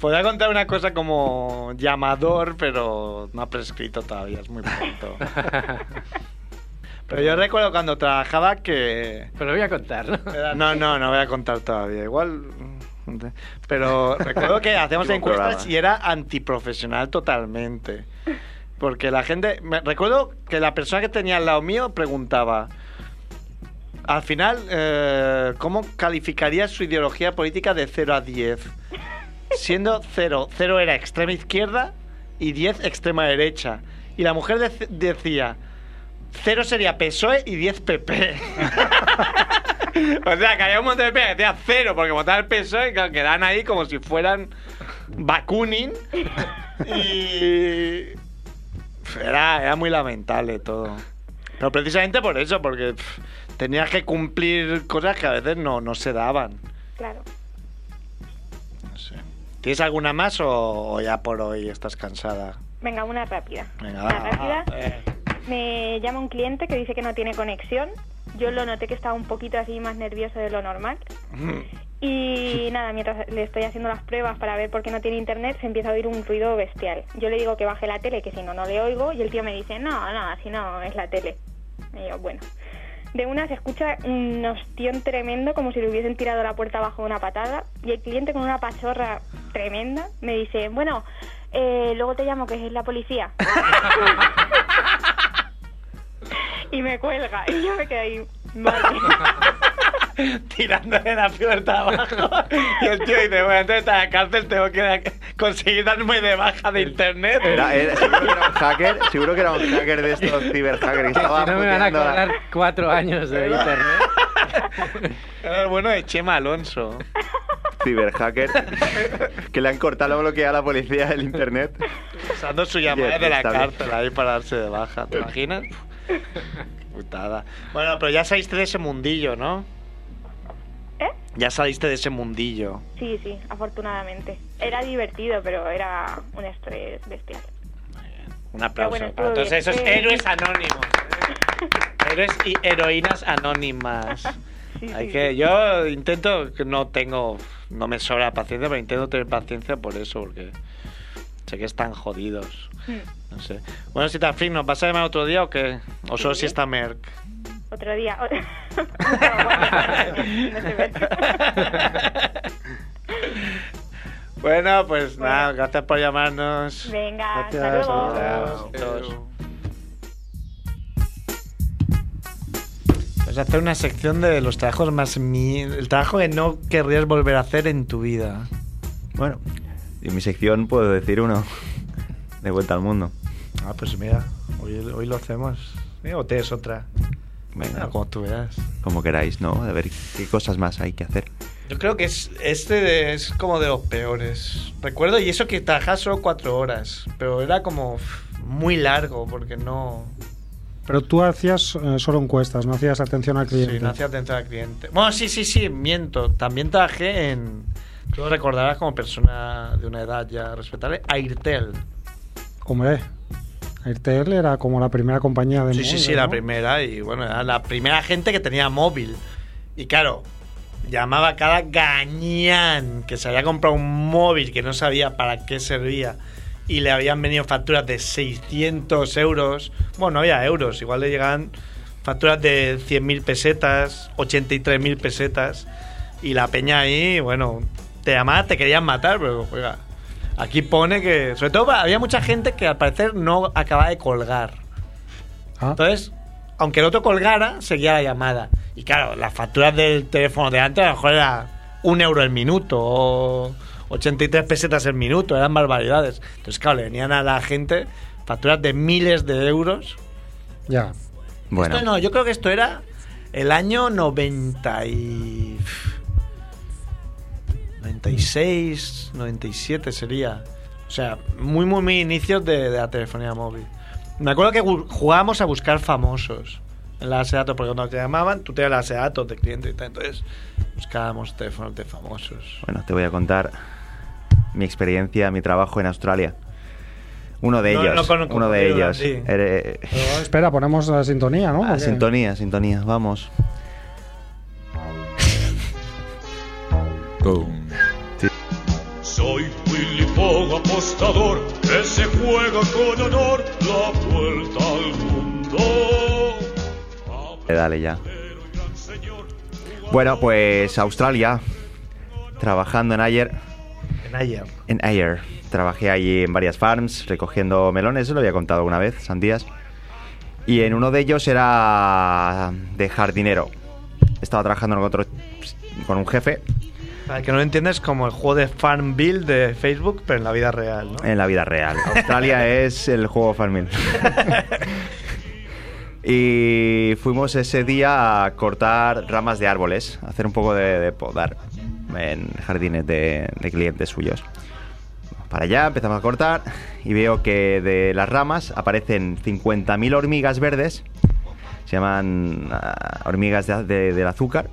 podría contar una cosa como llamador, pero no ha prescrito todavía, es muy pronto. Pero yo recuerdo cuando trabajaba que... Pero lo voy a contar, ¿no? Era- No, no, no voy a contar todavía. Igual. Pero recuerdo que hacíamos encuestas programa. y era antiprofesional totalmente. Porque la gente. Me, recuerdo que la persona que tenía al lado mío preguntaba. Al final, eh, ¿cómo calificaría su ideología política de 0 a 10? Siendo 0, 0 era extrema izquierda y 10 extrema derecha. Y la mujer dec- decía, 0 sería PSOE y 10 PP. o sea, que había un montón de PP que decía 0 porque votaba el PSOE y quedaban ahí como si fueran Bakunin. y... Era, era muy lamentable todo. Pero precisamente por eso, porque pff, tenías que cumplir cosas que a veces no, no se daban. Claro. No sé. ¿Tienes alguna más o, o ya por hoy estás cansada? Venga, una rápida. Venga, una va, rápida. va, eh. Me llama un cliente que dice que no tiene conexión. Yo lo noté que estaba un poquito así más nervioso de lo normal. Y nada, mientras le estoy haciendo las pruebas para ver por qué no tiene internet, se empieza a oír un ruido bestial. Yo le digo que baje la tele, que si no, no le oigo. Y el tío me dice, no, no, así no es la tele. Y yo, bueno. De una se escucha un ostión tremendo, como si le hubiesen tirado la puerta abajo de una patada. Y el cliente con una pachorra tremenda me dice, bueno, eh, luego te llamo, que es la policía. y me cuelga. Y yo me quedé ahí, vale. Tirándole la puerta abajo. Y el tío dice, bueno, antes de estar en la cárcel tengo que conseguir darme de baja de internet. Era, era- seguro que era un hacker, seguro que era un hacker de estos ciberhackers que estaba si no me van a la- cobrar cuatro años de internet. Era el bueno de Chema Alonso. ciberhacker que le han cortado, lo bloqueado a la policía el internet. Usando su llamada de la cárcel ahí para darse de baja. ¿Te imaginas? Putada. Bueno, pero ya saliste de ese mundillo, ¿no? ¿Eh? Ya saliste de ese mundillo. Sí, sí, afortunadamente. Era divertido, pero era un estrés bestial. Un aplauso. bueno, para todos bien. esos Eh. héroes anónimos. Héroes y heroínas anónimas. Sí, Hay sí, que, sí. yo intento no tengo, no me sobra paciencia, pero intento tener paciencia por eso, porque sé que están jodidos. Hmm. No sé. Bueno, si te ¿nos vas a llamar otro día o qué? O solo Sí. si está Merck. Otro día. No, bueno, pues nada, gracias por llamarnos. Venga, hasta Gracias, luego. Chao, todos. Vas a hacer una sección de los trabajos más mi... El trabajo que no querrías volver a hacer en tu vida. Bueno, en mi sección puedo decir uno. De vuelta al mundo. Ah, pues mira, hoy, hoy lo hacemos. O te es otra. Venga, como tú veas. como queráis, ¿no? A ver qué cosas más hay que hacer. Yo creo que es, este es como de los peores. Recuerdo, y eso que trabajaba solo cuatro horas, pero era como muy largo porque no... Pero tú hacías eh, solo encuestas, no hacías atención al cliente. Sí, no hacía atención al cliente. Bueno, sí, sí, sí, miento. También trabajé en... Tú lo recordarás como persona de una edad ya respetable. Airtel. Hombre, Airtel era como la primera compañía de Sí, sí, sí, la primera. Y bueno, era la primera gente que tenía móvil. Y claro, llamaba a cada gañán que se había comprado un móvil que no sabía para qué servía. Y le habían venido facturas de 600 euros. Bueno, no había euros, igual le llegaban facturas de 100.000 pesetas, 83.000 pesetas. Y la peña ahí, bueno, te llamaban, te querían matar, pero oiga, aquí pone que. Sobre todo había mucha gente que al parecer no acababa de colgar. Ah, Entonces, aunque el otro colgara, seguía la llamada. Y claro, las facturas del teléfono de antes a lo mejor era un euro el minuto o 83 pesetas el minuto, eran barbaridades. Entonces, claro, le venían a la gente facturas de miles de euros. ya. Bueno, Esto no, yo creo que esto era el año 90 y... 96, 97 sería. O sea, muy, muy, muy inicios de, de la telefonía móvil. Me acuerdo que jugábamos a buscar famosos en la base de datos, porque cuando te llamaban, tú tenías la base de datos de cliente y tal. Entonces, buscábamos teléfonos de famosos. bueno, te voy a contar mi experiencia, mi trabajo en Australia. Uno de No, ellos, no uno de ellos. sí. Ere- Pero, espera, ponemos la sintonía, ¿no? Ah, sintonía, sintonía, vamos. Con- Soy Willy Fogg, apostador, que se juega con honor la vuelta al mundo. Eh, Dale ya. Bueno, pues Australia, trabajando en Ayer. En ayer. En Ayer. Trabajé allí en varias farms, recogiendo melones, lo había contado alguna vez, sandías. Y en uno de ellos era de jardinero. Estaba trabajando con otro, con un jefe Para el que no lo entiendes, como el juego de Farmville de Facebook, pero en la vida real, ¿no? en la vida real. Australia es el juego Farmville. y fuimos ese día a cortar ramas de árboles, a hacer un poco de, de podar en jardines de, de clientes suyos. Para allá empezamos a cortar y veo que de las ramas aparecen 50.000 hormigas verdes, se llaman ah, hormigas de- de- del azúcar,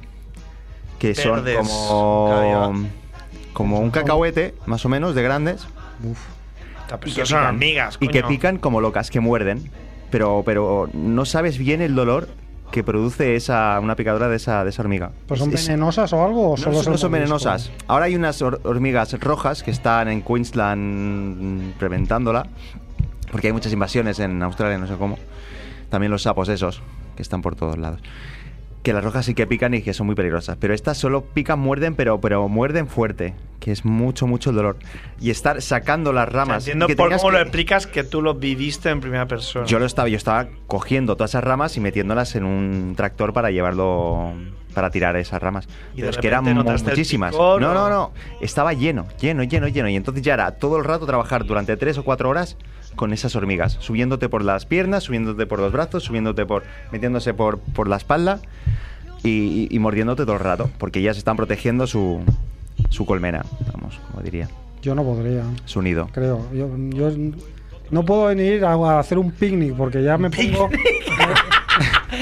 que son Verdes, como, caviar. como un cacahuete, más o menos, de grandes. Pero Y que son pican. hormigas, Y que pican como locas, que muerden. Pero, pero no sabes bien el dolor que produce esa, una picadura de esa, de esa hormiga. Pues son Es- venenosas o algo, o no, solo son- son no son venenosas. Ahora hay unas hor- hormigas rojas que están en Queensland preventándola. Porque hay muchas invasiones en Australia, no sé cómo. También los sapos esos, que están por todos lados. Que las rojas sí que pican y que son muy peligrosas. Pero estas solo pican, muerden, pero, pero muerden fuerte. Que es mucho, mucho el dolor. Y estar sacando las O sea, ramas. entiendo y que por cómo lo explicas que tú lo viviste en primera persona. yo lo estaba, yo estaba cogiendo todas esas ramas y metiéndolas en un tractor para llevarlo para tirar esas ramas. Y Pero es que eran muchísimas. picor, no, no, no. Estaba lleno, lleno, lleno, lleno. Y entonces ya era todo el rato trabajar durante tres o cuatro horas con esas hormigas, subiéndote por las piernas, subiéndote por los brazos, subiéndote por, metiéndose por, por la espalda y, y- y mordiéndote todo el rato, porque ellas están protegiendo su, su colmena, vamos, como diría, Yo no podría, su nido. creo. Yo, yo no puedo venir a, a hacer un picnic porque ya me pongo.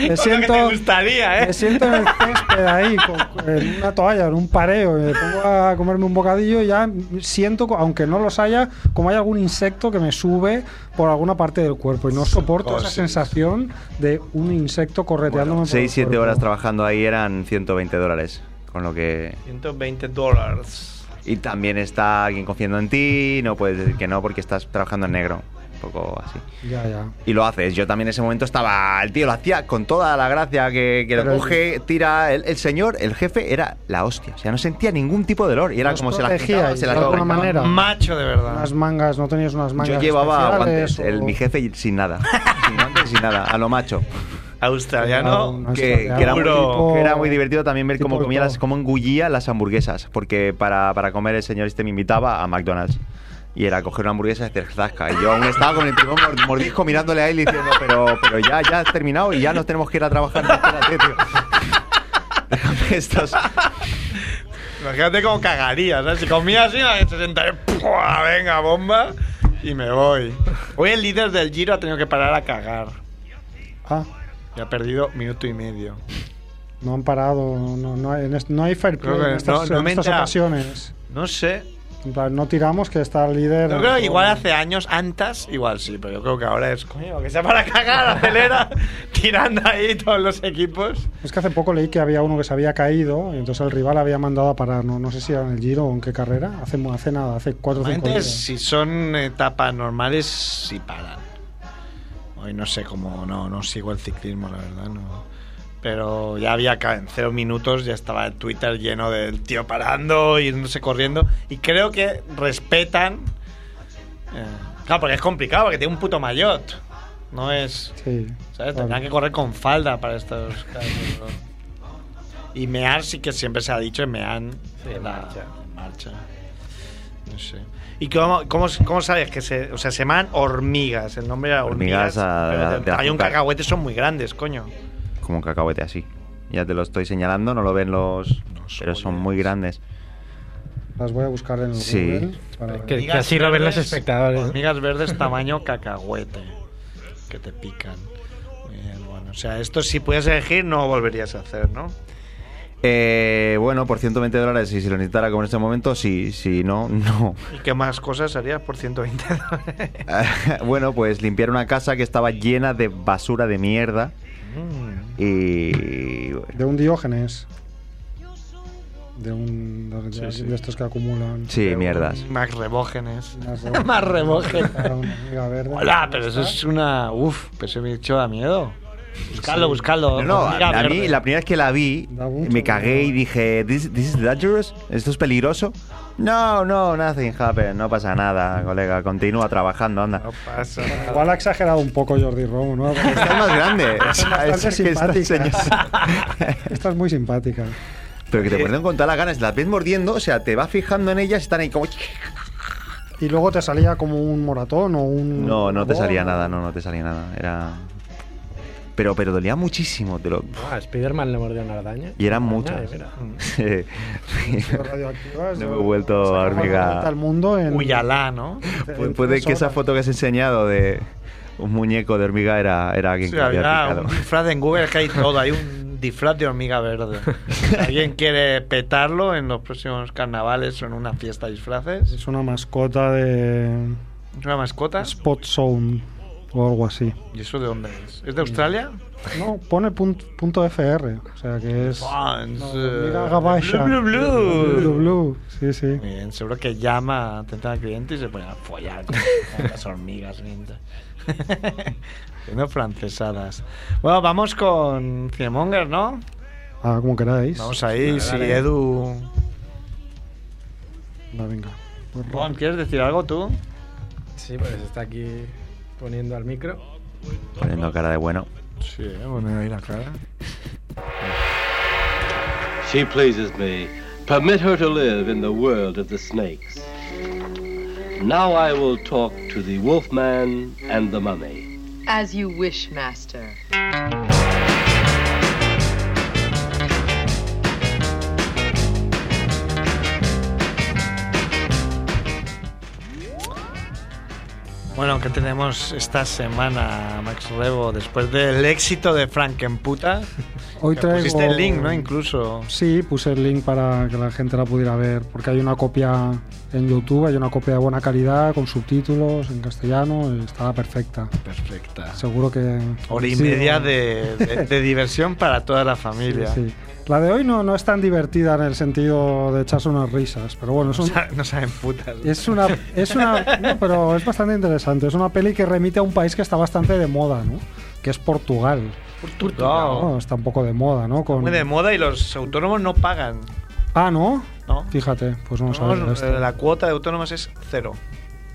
me, siento. te gustaría, ¿eh? Me siento en el césped ahí, con- en una toalla, en un pareo, me pongo a comerme un bocadillo y ya siento, aunque no los haya, como hay algún insecto que me sube por alguna parte del cuerpo y no soporto esa sí. sensación de un insecto correteándome por el 6, 7 cuerpo. horas trabajando ahí eran 120 dólares, con lo que 120 dólares. Y también está alguien confiando en ti, no puedes decir que no porque estás trabajando en negro. Poco así. Ya, ya. Y lo haces. Yo también en ese momento estaba. El tío lo hacía con toda la gracia que, que lo coge, tira. El, el señor, el jefe, era la hostia. O sea, no sentía ningún tipo de dolor. Y era ¿Os como se la quitaba, se la de alguna manera? Macho de verdad. Unas mangas, ¿no tenías unas mangas Yo llevaba guantes. o- El, mi jefe sin nada. sin guantes, sin nada. A lo macho. Australiano. Que, que era muy, que era muy divertido también ver cómo comía las, cómo engullía las hamburguesas. Porque para, para comer el señor este me invitaba a McDonald's. Y era coger una hamburguesa y hacer zasca. Y yo aún estaba con el primer mor- mordisco mirándole a él y diciendo, pero, pero ya, ya has terminado y ya nos tenemos que ir a trabajar. Espérate, tío. Déjame estos. Imagínate cómo cagaría, ¿sabes? Si comía así, me sentaré, ¡pua! venga, bomba, y me voy. Hoy el líder del Giro ha tenido que parar a cagar. Ah, Y ha perdido minuto y medio. no han parado, no, no hay, no hay fair play en estas, no- no en estas ocasiones. No sé. No tiramos que está el líder. Yo creo que igual hace años, antes, igual sí, pero yo creo que ahora es, coño, que sea para cagar, acelera, tirando ahí todos los equipos. Es que hace poco leí que había uno que se había caído y entonces el rival había mandado a parar. No, no sé si era en el Giro o en qué carrera. Hace, hace nada, hace cuatro o cinco días. si son etapas normales, sí paran. Hoy no sé cómo, no, no sigo el ciclismo, la verdad, no. Pero ya había en cero minutos, ya estaba el Twitter lleno del tío parando y no sé corriendo. Y creo que respetan. eh, claro, porque es complicado, porque tiene un puto maillot. No es. Sí. ¿Sabes? claro. Tendrán que correr con falda para estos casos. ¿no? Y mear sí que siempre se ha dicho en mean. en la- marcha. en marcha. No sé. ¿Y cómo, cómo, cómo sabes que se. O sea, se llaman hormigas. El nombre era hormigas. Hormigas a- pero de- de- de hay un cacahuete, son muy grandes, coño. Como un cacahuete así. Ya te lo estoy señalando, no lo ven los. pero son muy grandes. Las voy a buscar en el Sí. Google. para ver. Que, que así lo ven los espectadores. Hormigas verdes tamaño cacahuete. Que te pican. Muy bien, bueno. O sea, esto si pudieras elegir, no volverías a hacer, ¿no? Eh, bueno, por 120 dólares, y si lo necesitara como en este momento, sí, si no, no. ¿Y qué más cosas harías por 120 dólares? bueno, pues limpiar una casa que estaba llena de basura de mierda. Mm. Y. De un Diógenes. De un. De, Sí, de- sí. de estos que acumulan. Sí, mierdas. Más rebógenes. Más re- Más rebógenes. Hola, pero eso es una. Uf, pero ese bicho da miedo. Buscadlo, buscadlo. No, no, a, a mí la primera vez que la vi, me cagué y dije, this, this is dangerous? ¿Esto es peligroso? No, no, nothing happened, no pasa nada, colega, continúa trabajando, anda. No pasa nada. Igual ha exagerado un poco Jordi Romo, ¿no? Esta es más grande. Bastante Es que esta Esta es muy simpática. Pero que te ponen con todas las ganas, las ves mordiendo, o sea, te vas fijando en ellas y están ahí como... Y luego te salía como un moratón o un. No, no te salía nada, no, no te salía nada. Era... Pero, pero dolía muchísimo, te lo... Ah, a Spiderman le mordió una araña. Y eran Araña, muchas. radioactivas, No me he vuelto sacamos hormiga. al mundo en. Uyalá, ¿no? Pu- Puede que esa foto que has enseñado de un muñeco de hormiga era, era alguien Sí, que había había picado. un disfraz en Google, que hay todo. Hay un disfraz de hormiga verde. Si alguien quiere petarlo en los próximos carnavales o en una fiesta de disfraces, Es una mascota de. es una mascota. Spot Zone o algo así. ¿Y eso de dónde es? ¿Es de Australia? No, pone punt- punto FR. O sea que es. Fans, No, eh, mira Gabasha. Blue, blue, blue. Blue, blue. Sí, sí. Muy bien, seguro que llama atención al cliente y se pone a follar con las hormigas. Haciendo francesadas. Bueno, vamos con Cinemonger, ¿no? Ah, como queráis. Vamos ahí, si dale. Edu... Va, venga. Juan, ¿quieres decir algo tú? Sí, pues está aquí poniendo al micro. Poniendo cara de bueno. Sí, eh, bueno, ahí la cara. She pleases me. Permit her to live in the world of the snakes. Now I will talk to the wolfman and the mummy. As you wish, master. Bueno, ¿qué tenemos esta semana, Max Rebo? Después del éxito de Frankenputa. Hoy traigo. Pusiste el link, ¿no? Incluso. Sí, puse el link para que la gente la pudiera ver, porque hay una copia en YouTube, hay una copia de buena calidad, con subtítulos en castellano, y estaba perfecta. Perfecta. Seguro que... Hora y sí, media de, de- de diversión para toda la familia. Sí, sí. La de hoy no, no es tan divertida en el sentido de echarse unas risas, pero bueno, es, No, un- no saben putas. es una... Es una no, pero es bastante interesante. Es una peli que remite a un país que está bastante de moda, ¿no? Que es Portugal. Portugal. No, está un poco de moda, ¿no? Con... Muy de moda y los autónomos no pagan. Ah, ¿no? ¿No? Fíjate, pues sabía esto. eh, la cuota de autónomos es cero.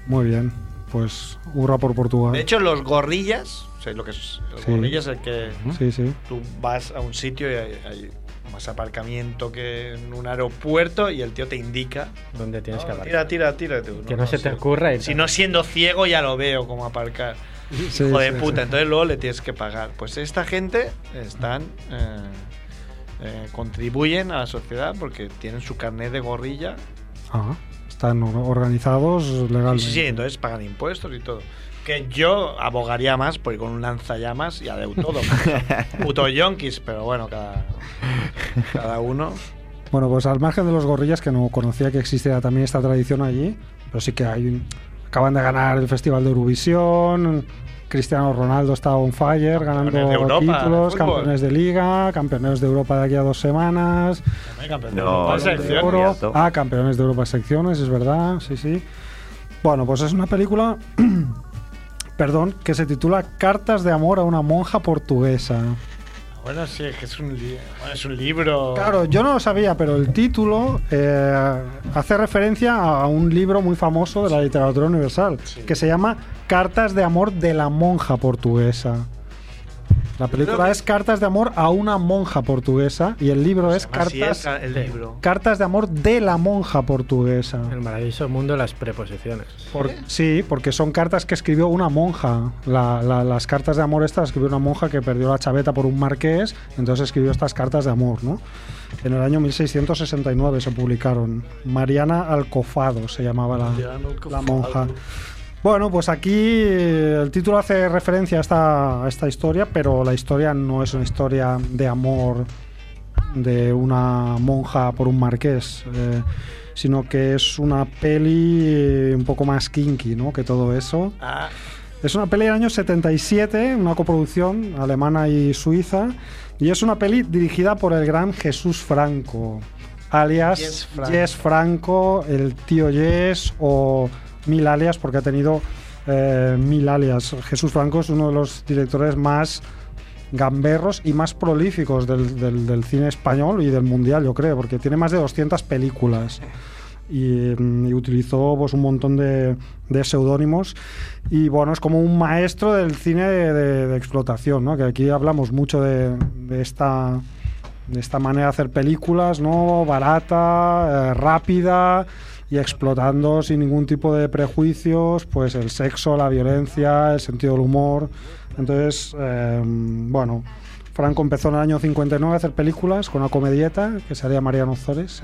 Muy bien, pues hurra por Portugal. De hecho, los gorrillas, o sea, lo que es, los Sí. gorrillas es el que Sí, sí. tú vas a un sitio y hay, hay más aparcamiento que en un aeropuerto y el tío te indica. Donde tienes que "No, aparcar. tira, tira, tira. tú, Que no se te ocurra. Si no siendo ciego ya lo veo como aparcar. Sí, Hijo de sí, puta, sí. entonces luego le tienes que pagar. Pues esta gente están eh, eh, contribuyen a la sociedad porque tienen su carnet de gorrilla. Ah, están or- organizados legalmente. Sí, sí, entonces pagan impuestos y todo. Que yo abogaría más por ir con un lanzallamas y a de todo. Puto yonkis, pero bueno, cada, cada uno. Bueno, pues al margen de los gorrillas, que no conocía que existía también esta tradición allí, pero sí que hay un- acaban de ganar el Festival de Eurovisión, Cristiano Ronaldo está on fire, ganando Campeones de Europa, títulos, de campeones de liga, campeones de Europa de aquí a dos semanas, de No, de selección. oro. Ah, campeones de Europa secciones, es verdad, sí, sí. Bueno, pues es una película, perdón, que se titula Cartas de amor a una monja portuguesa. Bueno, sí, es que es un, li- bueno, es un libro. Claro, yo no lo sabía, pero el título eh, hace referencia a un libro muy famoso de la literatura universal, que se llama Cartas de amor de la monja portuguesa. La película que- es Cartas de amor a una monja portuguesa y el libro es Cartas, es ca- el libro. Cartas de amor de la monja portuguesa. El maravilloso mundo de las preposiciones. Por- sí, porque son cartas que escribió una monja. La- la- las cartas de amor estas escribió una monja que perdió la chaveta por un marqués, entonces escribió estas cartas de amor, ¿no? En el año 1669 se publicaron. Mariana Alcofado se llamaba la, la monja. Bueno, pues aquí eh, el título hace referencia a esta, a esta historia, pero la historia no es una historia de amor de una monja por un marqués, eh, sino que es una peli eh, un poco más kinky, ¿no? Que todo eso. Ah, Es una peli del año 77, una coproducción alemana y suiza, y es una peli dirigida por el gran Jesús Franco, alias Jess Franco. Jess Franco, el tío Jess o mil alias, porque ha tenido eh, mil alias. Jesús Franco es uno de los directores más gamberros y más prolíficos del, cine español y del mundial, yo creo, porque tiene más de 200 películas y, mm, y utilizó pues, un montón de, de seudónimos y bueno, es como un maestro del cine de, explotación, ¿no? que aquí hablamos mucho de, esta esta manera de hacer películas, ¿no? Barata, eh, rápida y explotando sin ningún tipo de prejuicios, pues el sexo, la violencia, el sentido del humor. Entonces, eh, bueno, Franco empezó en el año 59 a hacer películas con una comedieta que se haría Mariano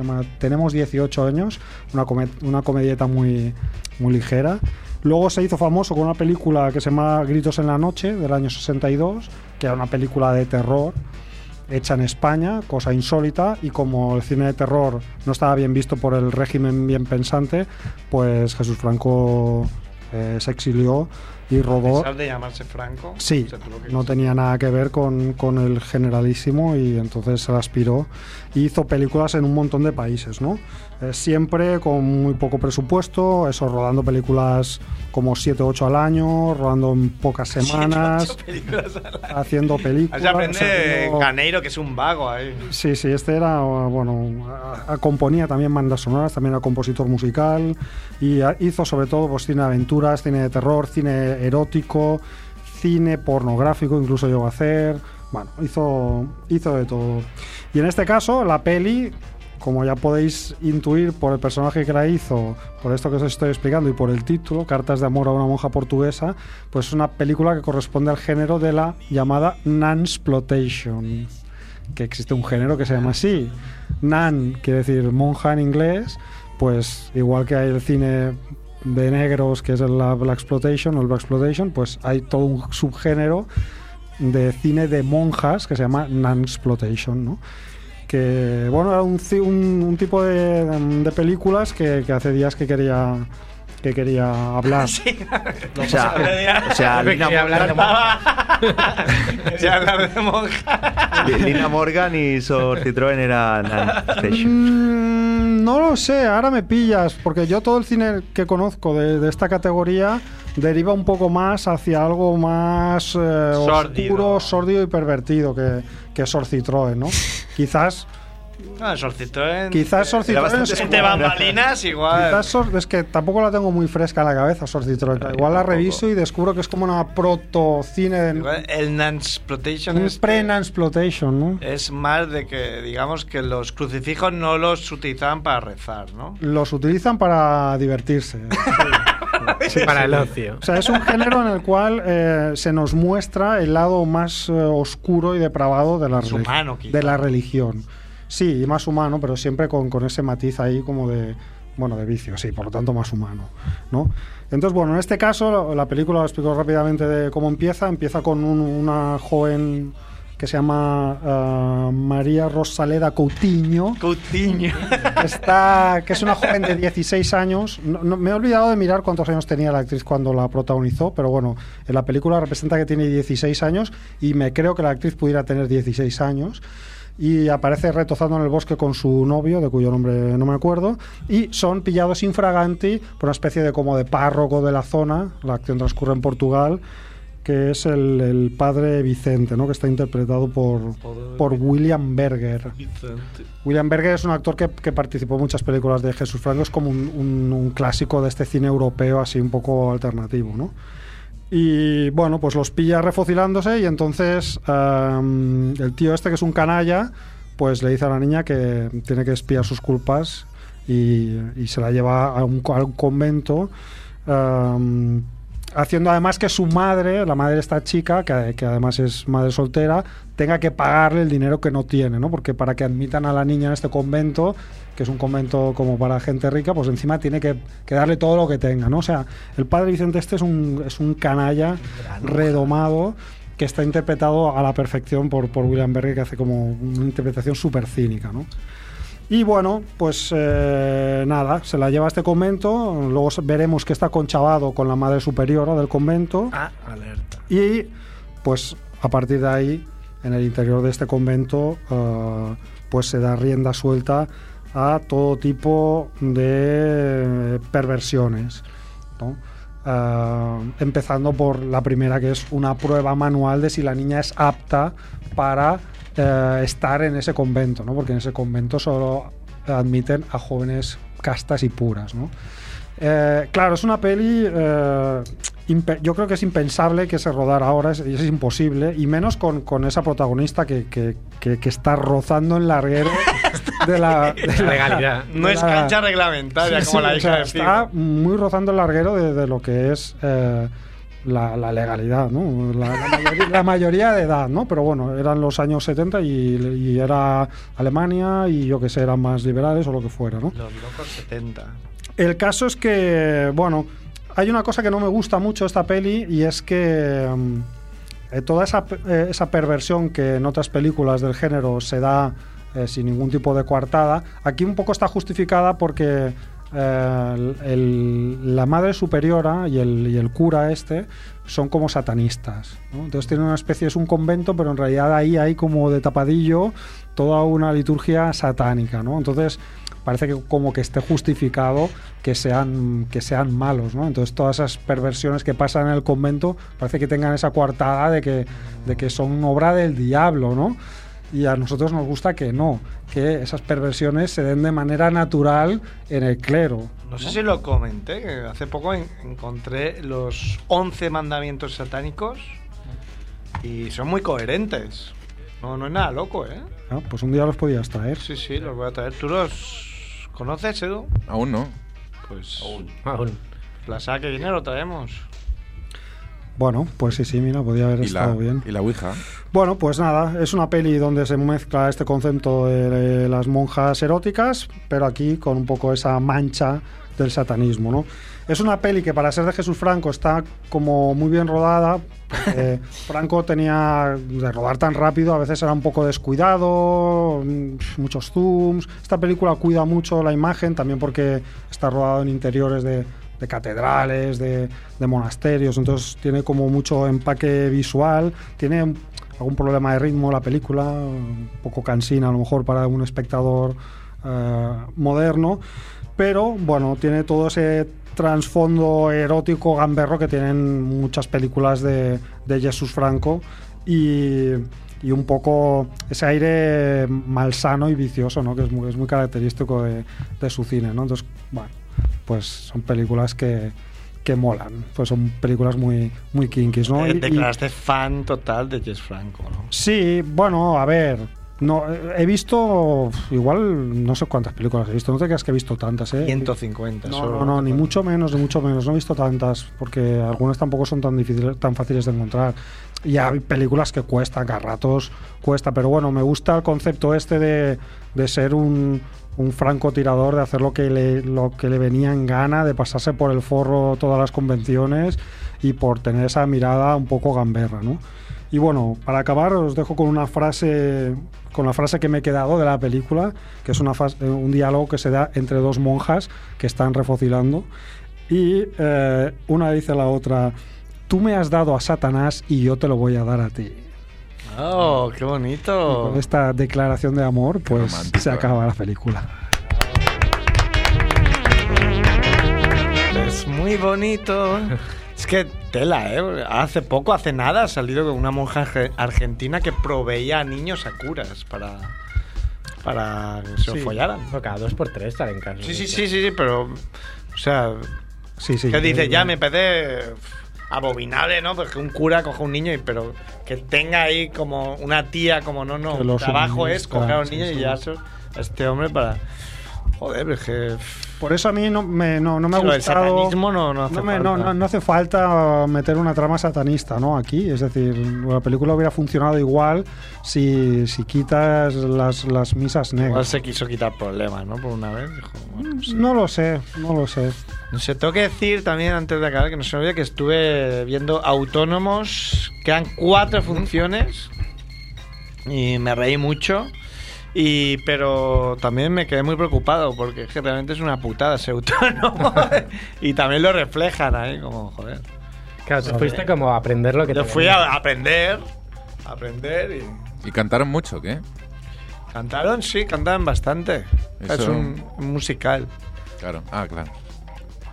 llama Tenemos 18 años, una, come- una comedieta muy, muy ligera. Luego se hizo famoso con una película que se llama Gritos en la Noche, del año 62, que era una película de terror hecha en España, cosa insólita, y como el cine de terror no estaba bien visto por el régimen bien pensante, pues Jesús Franco eh, se exilió y a rodó... pesar de llamarse Franco. Sí, no tenía nada que ver con, con el generalísimo y entonces se aspiró y hizo películas en un montón de países, ¿no? Eh, siempre con muy poco presupuesto, eso, rodando películas como 7 o 8 al año, rodando en pocas semanas, películas haciendo películas. Así aprende haciendo- Caneiro, que es un vago ahí. Sí, sí, este era, bueno, a- a- componía también bandas sonoras, también era compositor musical y a- hizo sobre todo pues, cine de aventuras, cine de terror, cine erótico, cine pornográfico, incluso llegó a hacer. Bueno, hizo, hizo de todo. Y en este caso, la peli, como ya podéis intuir por el personaje que la hizo, por esto que os estoy explicando y por el título, Cartas de amor a una monja portuguesa, pues es una película que corresponde al género de la llamada Nansplotation que existe un género que se llama así. Nan quiere decir monja en inglés, pues igual que hay el cine de negros que es la Black Exploitation o el Black Exploitation, pues hay todo un subgénero de cine de monjas que se llama Nansploitation, ¿no? Que, bueno, era un, ci- un- un tipo de, de películas que, que hace días que quería que quería hablar. O sea, o sea, Lina, Quería hablar de monja. Ya hablar de monja. Lina Morgan y Sor Citroën eran no lo sé, ahora me pillas, porque yo todo el cine que conozco de, de esta categoría deriva un poco más hacia algo más eh, oscuro, sórdido y pervertido que, que ¿no? Quizás, No, el Citroën. quizás Sor Citroën es Entre bambalinas, igual. Quizás Sor- es que tampoco la tengo muy fresca en la cabeza, Sor Citroën. Igual la reviso y descubro que es como una proto-cine de Igual El Nansploitation un es, pre-nansploitation, ¿no? es más de que, digamos, que los crucifijos no los utilizaban para rezar, ¿no? Los utilizan para divertirse. Sí, Para el ocio. O sea, es un género en el cual eh, se nos muestra el lado más eh, oscuro y depravado de la, humano, de la religión. Sí, y más humano, pero siempre con, con ese matiz ahí como de, bueno, de vicio, sí, por lo tanto más humano, ¿no? Entonces, bueno, en este caso, la película, os explico rápidamente de cómo empieza. Empieza con un- una joven que se llama ah, María Rosaleda Coutinho. Coutinho. Está, que es una joven de 16 años. No- no- me he olvidado de mirar cuántos años tenía la actriz cuando la protagonizó, pero bueno, en la película representa que tiene 16 años y me creo que la actriz pudiera tener 16 años. Y aparece retozando en el bosque con su novio, de cuyo nombre no me acuerdo, y son pillados infraganti por una especie de como de párroco de la zona. La acción transcurre en Portugal, que es el, el padre Vicente, ¿no? que está interpretado por, por William Berger. William Berger es un actor que, que participó en muchas películas de Jesús Franco, es como un, un- un clásico de este cine europeo así un poco alternativo, ¿no? Y bueno, pues los pilla refocilándose y entonces el tío este que es un canalla, pues le dice a la niña que tiene que espiar sus culpas y, y se la lleva a un, convento. Haciendo además que su madre, la madre de esta chica, que, que además es madre soltera, tenga que pagarle el dinero que no tiene, ¿no? Porque para que admitan a la niña en este convento, que es un convento como para gente rica, pues encima tiene que, que darle todo lo que tenga, ¿no? O sea, el padre Vicente este es un, es un canalla redomado que está interpretado a la perfección por, por William Berger, que hace como una interpretación súper cínica, ¿no? Y bueno, pues eh, nada, se la lleva a este convento, luego veremos que está conchavado con la madre superiora del convento. Ah, alerta. Y pues a partir de ahí, en el interior de este convento, eh, pues se da rienda suelta a todo tipo de perversiones. ¿no? Eh, empezando por la primera, que es una prueba manual de si la niña es apta para eh, estar en ese convento, ¿no? porque en ese convento solo admiten a jóvenes castas y puras. ¿no? Eh, claro, es una peli. eh, yo creo que es impensable que se rodara ahora, es, es imposible, y menos con, con esa protagonista que, que- que- que está rozando el larguero de la, de la- Legalidad. No de es la- cancha reglamentaria Sí, como sí, la o hija sea, de Está muy rozando el larguero de, de lo que es eh, la, la legalidad, ¿no? La, la mayoría, la mayoría de edad, ¿no? Pero bueno, eran los años 70 y, y era Alemania y yo que sé, eran más liberales o lo que fuera, ¿no? Los locos 70. El caso es que, bueno, hay una cosa que no me gusta mucho esta peli y es que mm, eh, toda esa, eh, esa perversión que en otras películas del género se da eh, sin ningún tipo de coartada, aquí un poco está justificada porque eh, la madre superiora y el, y el cura este son como satanistas. ¿no? Entonces tienen una especie, es un convento, pero en realidad ahí hay como de tapadillo toda una liturgia satánica. ¿no? Entonces parece que como que esté justificado que sean, que sean malos, ¿no? Entonces todas esas perversiones que pasan en el convento parece que tengan esa coartada de que, de que son obra del diablo, ¿no? Y a nosotros nos gusta que no, que esas perversiones se den de manera natural en el clero. No sé si lo comenté, hace poco en- encontré los 11 mandamientos satánicos y son muy coherentes. No, no es nada loco, ¿eh? Ah, Pues un día los podías traer. Sí, sí, los voy a traer. ¿Tú los conoces, Edu? Aún no. Pues Aún. la semana que viene lo traemos. Bueno, pues sí, sí, mira, podía haber la, estado bien. y la Ouija. Bueno, pues nada, es una peli donde se mezcla este concepto de las monjas eróticas, pero aquí con un poco esa mancha del satanismo, ¿no? Es una peli que para ser de Jesús Franco está como muy bien rodada. porque Franco tenía de rodar tan rápido, a veces era un poco descuidado, mm, muchos zooms. Esta película cuida mucho la imagen, también porque está rodado en interiores de, de catedrales, de, monasterios, entonces tiene como mucho empaque visual, tiene algún problema de ritmo la película, un poco cansina a lo mejor para un espectador eh, moderno, pero bueno, tiene todo ese trasfondo erótico gamberro que tienen muchas películas de, Jesús Franco y, un poco ese aire malsano y vicioso, ¿no? que es muy, característico de, de su cine. ¿no? Entonces, bueno, pues son películas que, que molan, pues son películas muy, muy kinkies. ¿no? Eh, Y- y- declaraste fan total de Jess Franco, ¿no? Sí, bueno, a ver. No, he visto igual no sé cuántas películas he visto, no te creas que he visto tantas, ¿eh? 150. No, solo. no, no, ni mucho menos, ni mucho menos. No he visto tantas, porque algunas tampoco son tan difíciles, tan fáciles de encontrar. Y hay películas que cuestan, que a ratos cuesta, pero bueno, me gusta el concepto este de, de ser un, un francotirador, de hacer lo que, le, lo que le venía en gana, de pasarse por el forro todas las convenciones y por tener esa mirada un poco gamberra, ¿no? Y bueno, para acabar os dejo con una frase, con la frase que me he quedado de la película, que es una eh, un diálogo que se da entre dos monjas que están refocilando. Y eh, una dice a la otra, tú me has dado a Satanás y yo te lo voy a dar a ti. Oh, qué Y bonito. con esta declaración de amor, pues se eh. acaba la película. Es muy bonito. Es que tela, ¿eh? Hace poco, hace nada, ha salido con una monja arge- argentina que proveía a niños a curas para, para que se los Sí. follaran. No, cada dos por tres salen casos. Sí, sí, sí, sí, sí, pero. O sea, Sí, sí. que dice, eh, ya me parece abominable, ¿no? Porque un cura coge un niño y pero que tenga ahí como una tía, como no, no, el trabajo es coger a un niño y ya eso, este hombre para. Joder, es que. Por eso a mí no me, no, no me ha Sí, lo del gustado. satanismo no- no hace me- no, falta. no- no hace falta meter una trama satanista, ¿no? Aquí. Es decir, la película hubiera funcionado igual si, si quitas las, las misas Igual negras. se quiso quitar problemas, ¿no? Por una vez. Dijo, bueno, no lo sé, no lo sé. No sé, tengo que decir también antes de acabar que no se me olvide que estuve viendo Autónomos, quedan cuatro funciones y me reí mucho. Y, pero también me quedé muy preocupado porque es que realmente es una putada ser autónomo y también lo reflejan ahí como joder. Claro, tú fuiste como a aprender lo que Yo te fui venía. a aprender, a aprender y ¿Y cantaron mucho, qué? cantaron, sí, cantaron bastante. Es Eso- un, un musical. Claro. Ah, claro.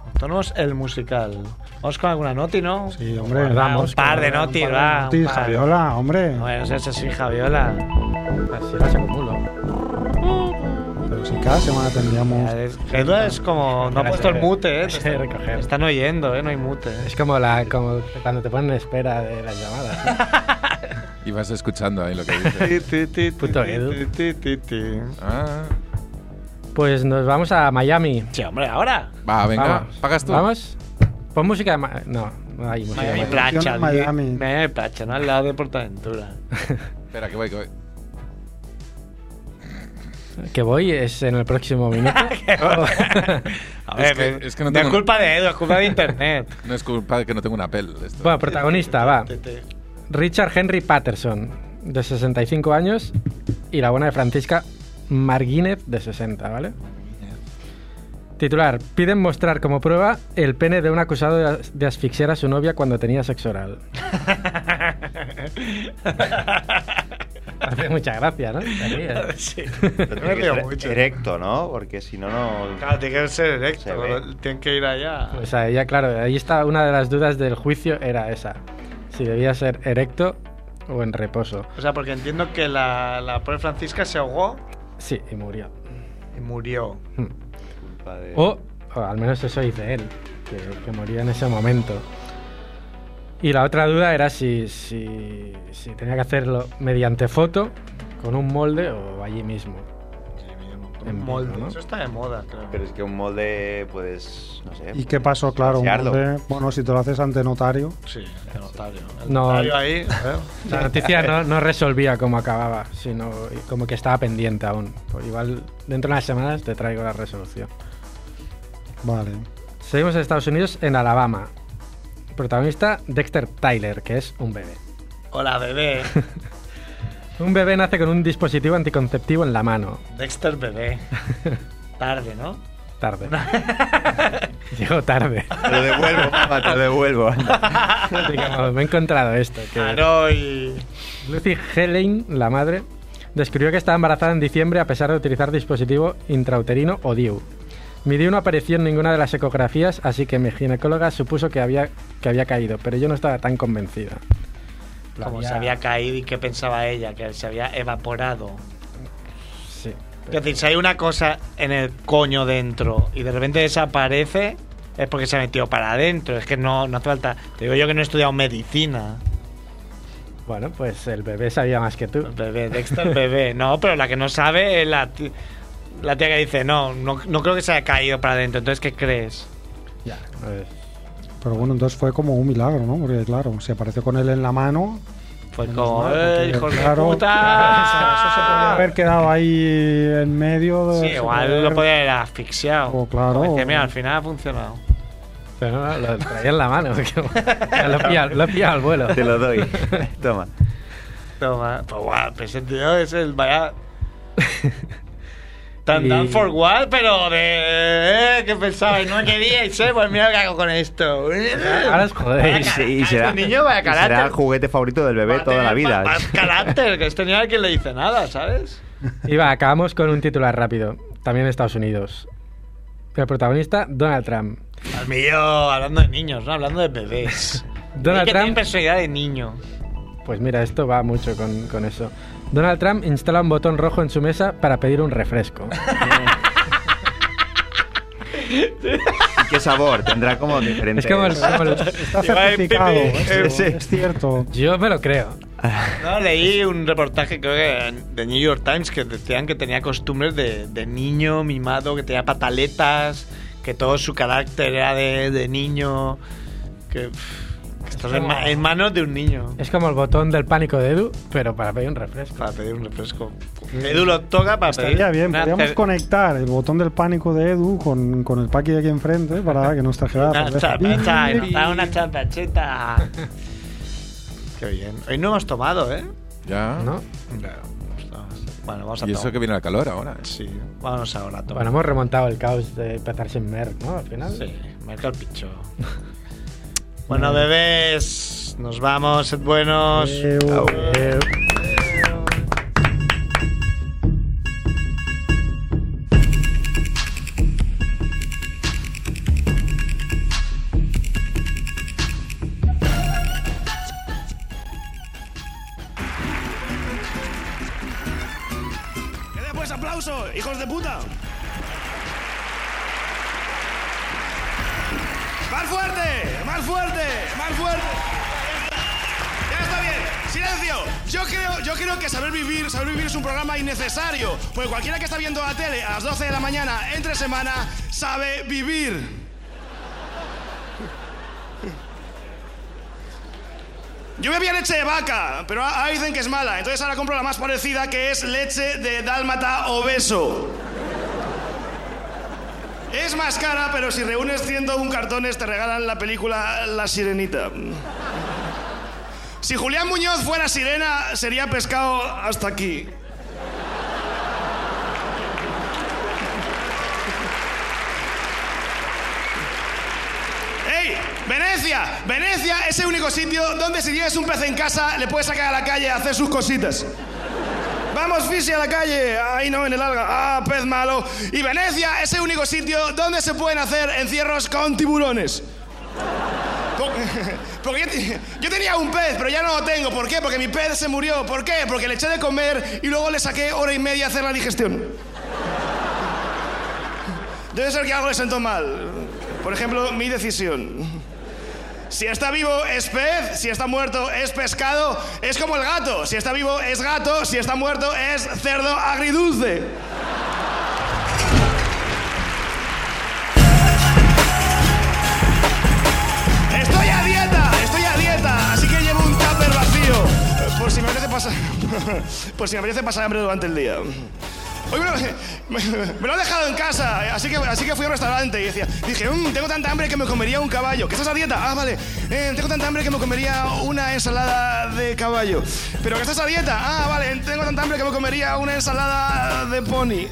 Autónomos el musical. Vamos con alguna noti, ¿no? Sí, hombre. Va, vamos, un par de notis, un par de va. par. Javiola, hombre. Bueno, eso es así, Javiola. Así las acumulo. Si cada semana tendríamos. Edu es como. No ha puesto el mute, ¿eh? Recoger. están oyendo, ¿eh? No hay mute. Es como, la, como cuando te ponen en espera de las llamadas. Y vas escuchando ahí lo que dice. Puto Edu. Ah. Pues nos vamos a Miami. Sí, hombre, ahora. Va, venga. Vamos. ¿Pagas tú? Vamos. Pon música de Ma- No, no hay música de Miami Miami. Placha. Miami. Miami Placha, ¿no? Al lado de Portaventura. Espera, que voy, que voy. Que voy es en el próximo minuto. A ver, que- es que no no es tengo- culpa de Edu, es culpa de internet. No es culpa de que no tengo una pel. Esto. bueno, protagonista, va. Richard Henry Patterson, de 65 años, y la buena de Francisca Marguínez, de 60, ¿vale? Titular, piden mostrar como prueba el pene de un acusado de, as- de asfixiar a su novia cuando tenía sexo oral. Hace mucha gracia, ¿no? Te sí. Pero Me río mucho. erecto, ¿no? Porque si no, no. Claro, tiene que ser Se directo. ve. Tienen que ir allá. Pues ahí ya, claro, ahí está una de las dudas del juicio, era esa. Si debía ser erecto o en reposo. O sea, porque entiendo que la, la pobre Francisca se ahogó Sí, y murió. y murió. Hmm. Culpa de- O, o al menos eso dice él, que, que moría en ese momento. Y la otra duda era si, si, si tenía que hacerlo mediante foto, con un molde o allí mismo. En Molde. ¿no? Eso está de moda, creo. Pero es que un molde, pues. No sé. ¿Y qué pasó? Claro, un molde- bueno, si te lo haces ante notario. Sí, el notario. El No. notario ahí. ver. La noticia no, no resolvía cómo acababa, sino como que estaba pendiente aún. Pues igual dentro de unas semanas te traigo la resolución. Vale. Seguimos en Estados Unidos, en Alabama. Protagonista Dexter Tyler, que es un bebé. Hola, bebé. Un bebé nace con un dispositivo anticonceptivo en la mano. Dexter bebé. Tarde, ¿no? Tarde. Llegó tarde. Te lo devuelvo, papá, te lo devuelvo. me he encontrado esto. Que. Lucy Helen, la madre, descubrió que estaba embarazada en diciembre a pesar de utilizar dispositivo intrauterino o DIU. Mi DIU no apareció en ninguna de las ecografías, así que mi ginecóloga supuso que había, que había caído, pero yo no estaba tan convencida. Lo Como había- se había caído y qué pensaba ella, que se había evaporado. Sí. Es decir, si hay una cosa en el coño dentro y de repente desaparece, es porque se ha metido para adentro. Es que no, no hace falta. Te digo yo que no he estudiado medicina. Bueno, pues el bebé sabía más que tú. Bebé, Dexter bebé. No, pero la que no sabe es la, la tía que dice, no, no, no creo que se haya caído para adentro. Entonces, ¿qué crees? Ya, pues, Pero bueno, entonces fue como un milagro, ¿no? Porque claro, se apareció con él en la mano. Fue Menos como, ¡eh, porque, hijos de claro, puta! Eso se podía haber quedado ahí en medio. De, Sí, igual podía lo haber- podía haber asfixiado. Oh, claro. Dice, mira, al final ha funcionado. pero no, lo traía en la mano. que- lo, he pillado, lo he pillado al vuelo. Te lo doy. Toma. Toma, pues guau, pues ese tío es el vaya. Tan Y- dan for what, pero de. Eh, ¿Qué pensabais? No queríais, eh. Pues mira lo que hago con esto. Ahora os jodéis. Y, se- y será, Este niño vaya y será carácter. el juguete favorito del bebé Va a toda la tener vida. Más carácter, que este niño al que le dice nada, ¿sabes? Y va, acabamos con un titular rápido. También en Estados Unidos. El protagonista, Donald Trump. Al mío, hablando de niños, ¿no? Hablando de bebés. Donald que tiene Trump. personalidad de niño. Pues mira, esto va mucho con, con eso. Donald Trump instala un botón rojo en su mesa para pedir un refresco. ¿Y qué sabor? Tendrá como diferente. Es como el, como el- Está certificado, es, es- es cierto. Yo me lo creo. No, leí un reportaje creo que de New York Times que decían que tenía costumbres de, de niño mimado, que tenía pataletas, que todo su carácter era de, de niño, que, pff, que estás en, ma- en manos de un niño Es como el botón del pánico de Edu, pero para pedir un refresco. para pedir un refresco. Edu lo toca para pedir. Estaría bien, una podríamos conectar el botón del pánico de Edu con, con el paqui de aquí enfrente para que nos trajera la Una una chapacheta. Qué bien. Hoy no hemos tomado, ¿eh? Ya. ¿No? Claro. Bueno, vamos a Y eso tomar. que viene el calor ahora. ¿eh? Sí, vamos ahora a tomar. Bueno, hemos remontado el caos de empezar sin Merck, ¿no? Al final. Sí, marca el picho. bueno, bebés, nos vamos, sed buenos. Adeu. Eh, ¡Que programa innecesario. Porque cualquiera que está viendo la tele a las 12 de la mañana entre semana sabe vivir. Yo bebía leche de vaca, pero ahora dicen que es mala. Entonces ahora compro la más parecida que es leche de dálmata obeso. Es más cara, pero si reúnes 101 cartones te regalan la película La Sirenita. Si Julián Muñoz fuera sirena, sería pescado hasta aquí. ¡Ey! ¡Venecia! ¡Venecia es el único sitio donde si tienes un pez en casa le puedes sacar a la calle a hacer sus cositas. Vamos, Fisi, a la calle. Ahí no, en el alga. Ah, pez malo. Y Venecia es el único sitio donde se pueden hacer encierros con tiburones. Po- Porque yo tenía un pez, pero ya no lo tengo. ¿Por qué? Porque mi pez se murió. ¿Por qué? Porque le eché de comer y luego le saqué hora y media a hacer la digestión. Debe ser que algo le sentó mal. Por ejemplo, mi decisión. Si está vivo es pez, si está muerto es pescado, es como el gato. Si está vivo es gato, si está muerto es cerdo agridulce. Estoy a dieta, estoy a dieta, así que llevo un tupper vacío. Por si me apetece pasar. por si me apetece pasar hambre durante el día. Hoy me lo, me- me lo dejado en casa, así que, así que fui a un restaurante y decía, dije, "Mm, tengo tanta hambre que me comería un caballo. ¿Que estás a dieta? Ah, vale. "Eh, tengo tanta hambre que me comería una ensalada de caballo. ¿Pero que estás a dieta? Ah, vale. Tengo tanta hambre que me comería una ensalada de pony.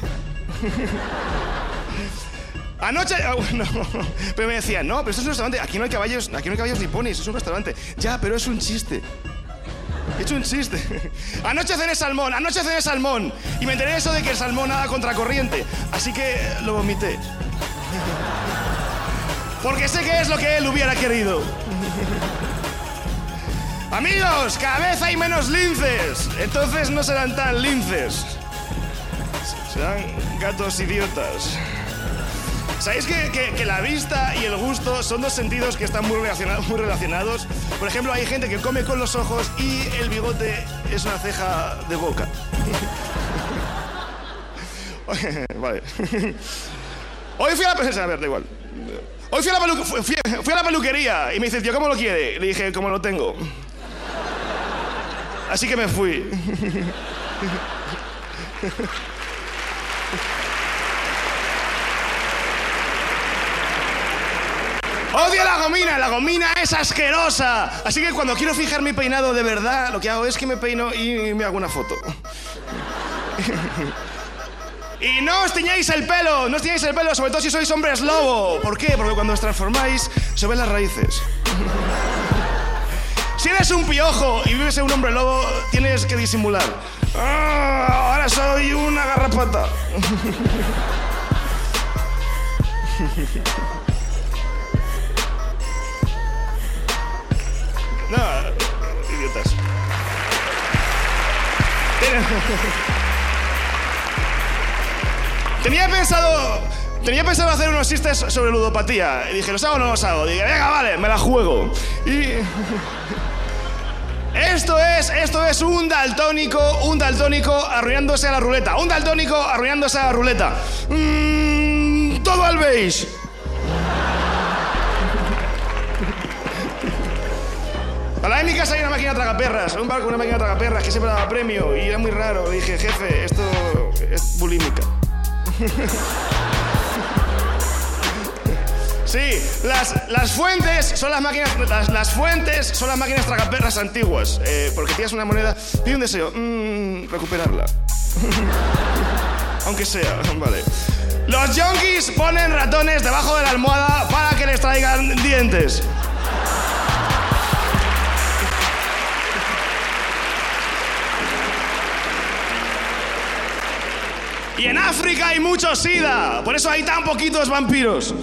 Anoche, ah, bueno, pero me decían, no, pero esto es un restaurante, aquí no hay caballos, aquí no hay caballos ni ponis, es un restaurante. Ya, pero es un chiste. He hecho un chiste. Anoche cené salmón, anoche cené salmón. Y me enteré eso de que el salmón nada contracorriente. Así que lo vomité. Porque sé que es lo que él hubiera querido. Amigos, cada vez hay menos linces. Entonces no serán tan linces. Serán gatos idiotas. ¿Sabéis que, que- la vista y el gusto son dos sentidos que están muy, relaciona- muy relacionados? Por ejemplo, hay gente que come con los ojos y el bigote es una ceja de boca. vale. Hoy fui a la... A ver, da igual. Hoy fui a la peluquería y me dice, tío, ¿cómo lo quiere? Le dije, como lo tengo. Así que me fui. Odio la gomina, la gomina es asquerosa. Así que cuando quiero fijar mi peinado de verdad, lo que hago es que me peino y me hago una foto. Y no os tiñáis el pelo, no os tiñáis el pelo, sobre todo si sois hombres lobo. ¿Por qué? Porque cuando os transformáis se ven las raíces. Si eres un piojo y vives en un hombre lobo, tienes que disimular. Ah, ahora soy una garrapata. No, idiotas. Tenía pensado. Tenía pensado hacer unos chistes sobre ludopatía. Y dije, ¿los hago o no los hago? Dije, venga, vale, me la juego. Y. Esto es, esto es un daltónico, un daltónico arruinándose a la ruleta. Un daltónico arruinándose a la ruleta. Mm, todo al beige. A la de mi casa hay una máquina tragaperras, un barco, una máquina tragaperras que siempre daba premio y era muy raro. Dije, jefe, esto es bulímica. Sí, las, las fuentes son las máquinas. Las, las fuentes son las máquinas tragaperras antiguas. eh, porque tienes una moneda. Pide un deseo. Mm, recuperarla. Aunque sea, vale. Los yonkis ponen ratones debajo de la almohada para que les traigan dientes. Y en África hay mucho SIDA, por eso hay tan poquitos vampiros.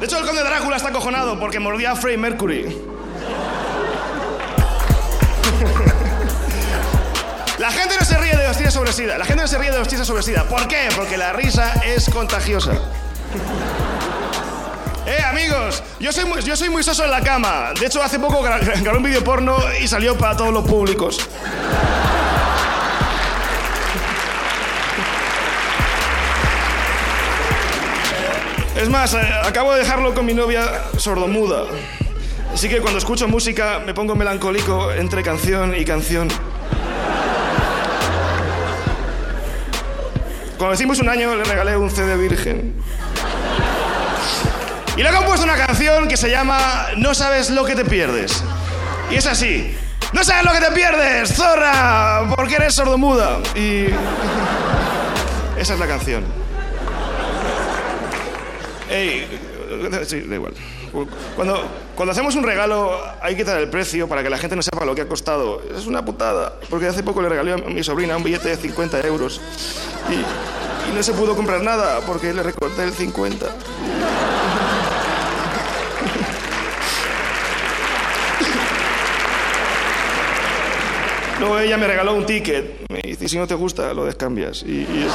De hecho, el conde Drácula está acojonado porque mordía a Freddie Mercury. La gente no se ríe de los chistes sobre SIDA. La gente no se ríe de los chistes sobre SIDA. ¿Por qué? Porque la risa es contagiosa. Eh, amigos, yo soy muy, yo soy muy soso en la cama. De hecho, hace poco gra- grabé un vídeo porno y salió para todos los públicos. Es más, eh, acabo de dejarlo con mi novia sordomuda. Así que cuando escucho música me pongo melancólico entre canción y canción. Cuando decimos un año le regalé un CD virgen. Y le he compuesto una canción que se llama No sabes lo que te pierdes. Y es así. No sabes lo que te pierdes, zorra, porque eres sordomuda. Y esa es la canción. Ey, sí, da igual. Cuando, cuando hacemos un regalo hay que dar el precio para que la gente no sepa lo que ha costado. Es una putada, porque hace poco le regalé a mi sobrina un billete de 50 euros y, y no se pudo comprar nada porque le recorté el 50. Luego ella me regaló un ticket. Dice, si no te gusta, lo descambias. Y, y es-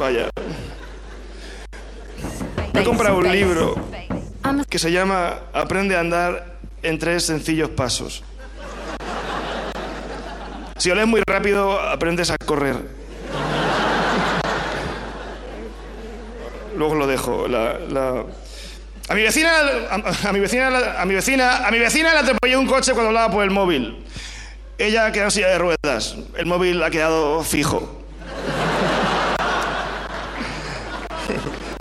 Vaya. Me he comprado un libro que se llama Aprende a andar en tres sencillos pasos. Si lees muy rápido, aprendes a correr. Luego lo dejo. La, la- A mi vecina, a, a mi vecina, a mi vecina, a mi vecina le atropelló un coche cuando hablaba por el móvil. Ella quedó en silla de ruedas. El móvil ha quedado fijo.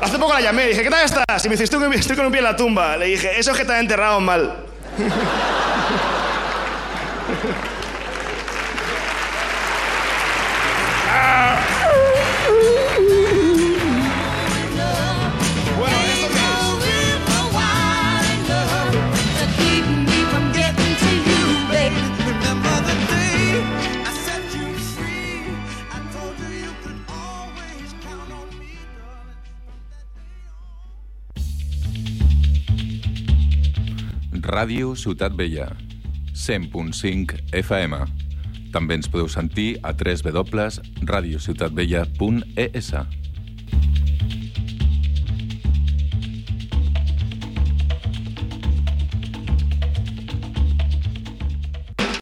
Hace poco la llamé, dije, ¿qué tal estás? Y me dice, estoy con, un pie en la tumba. Le dije, eso es que te han enterrado mal. Ràdio Ciutat Vella, 100.5 FM. També ens podeu sentir a www.radiociutatvella.es.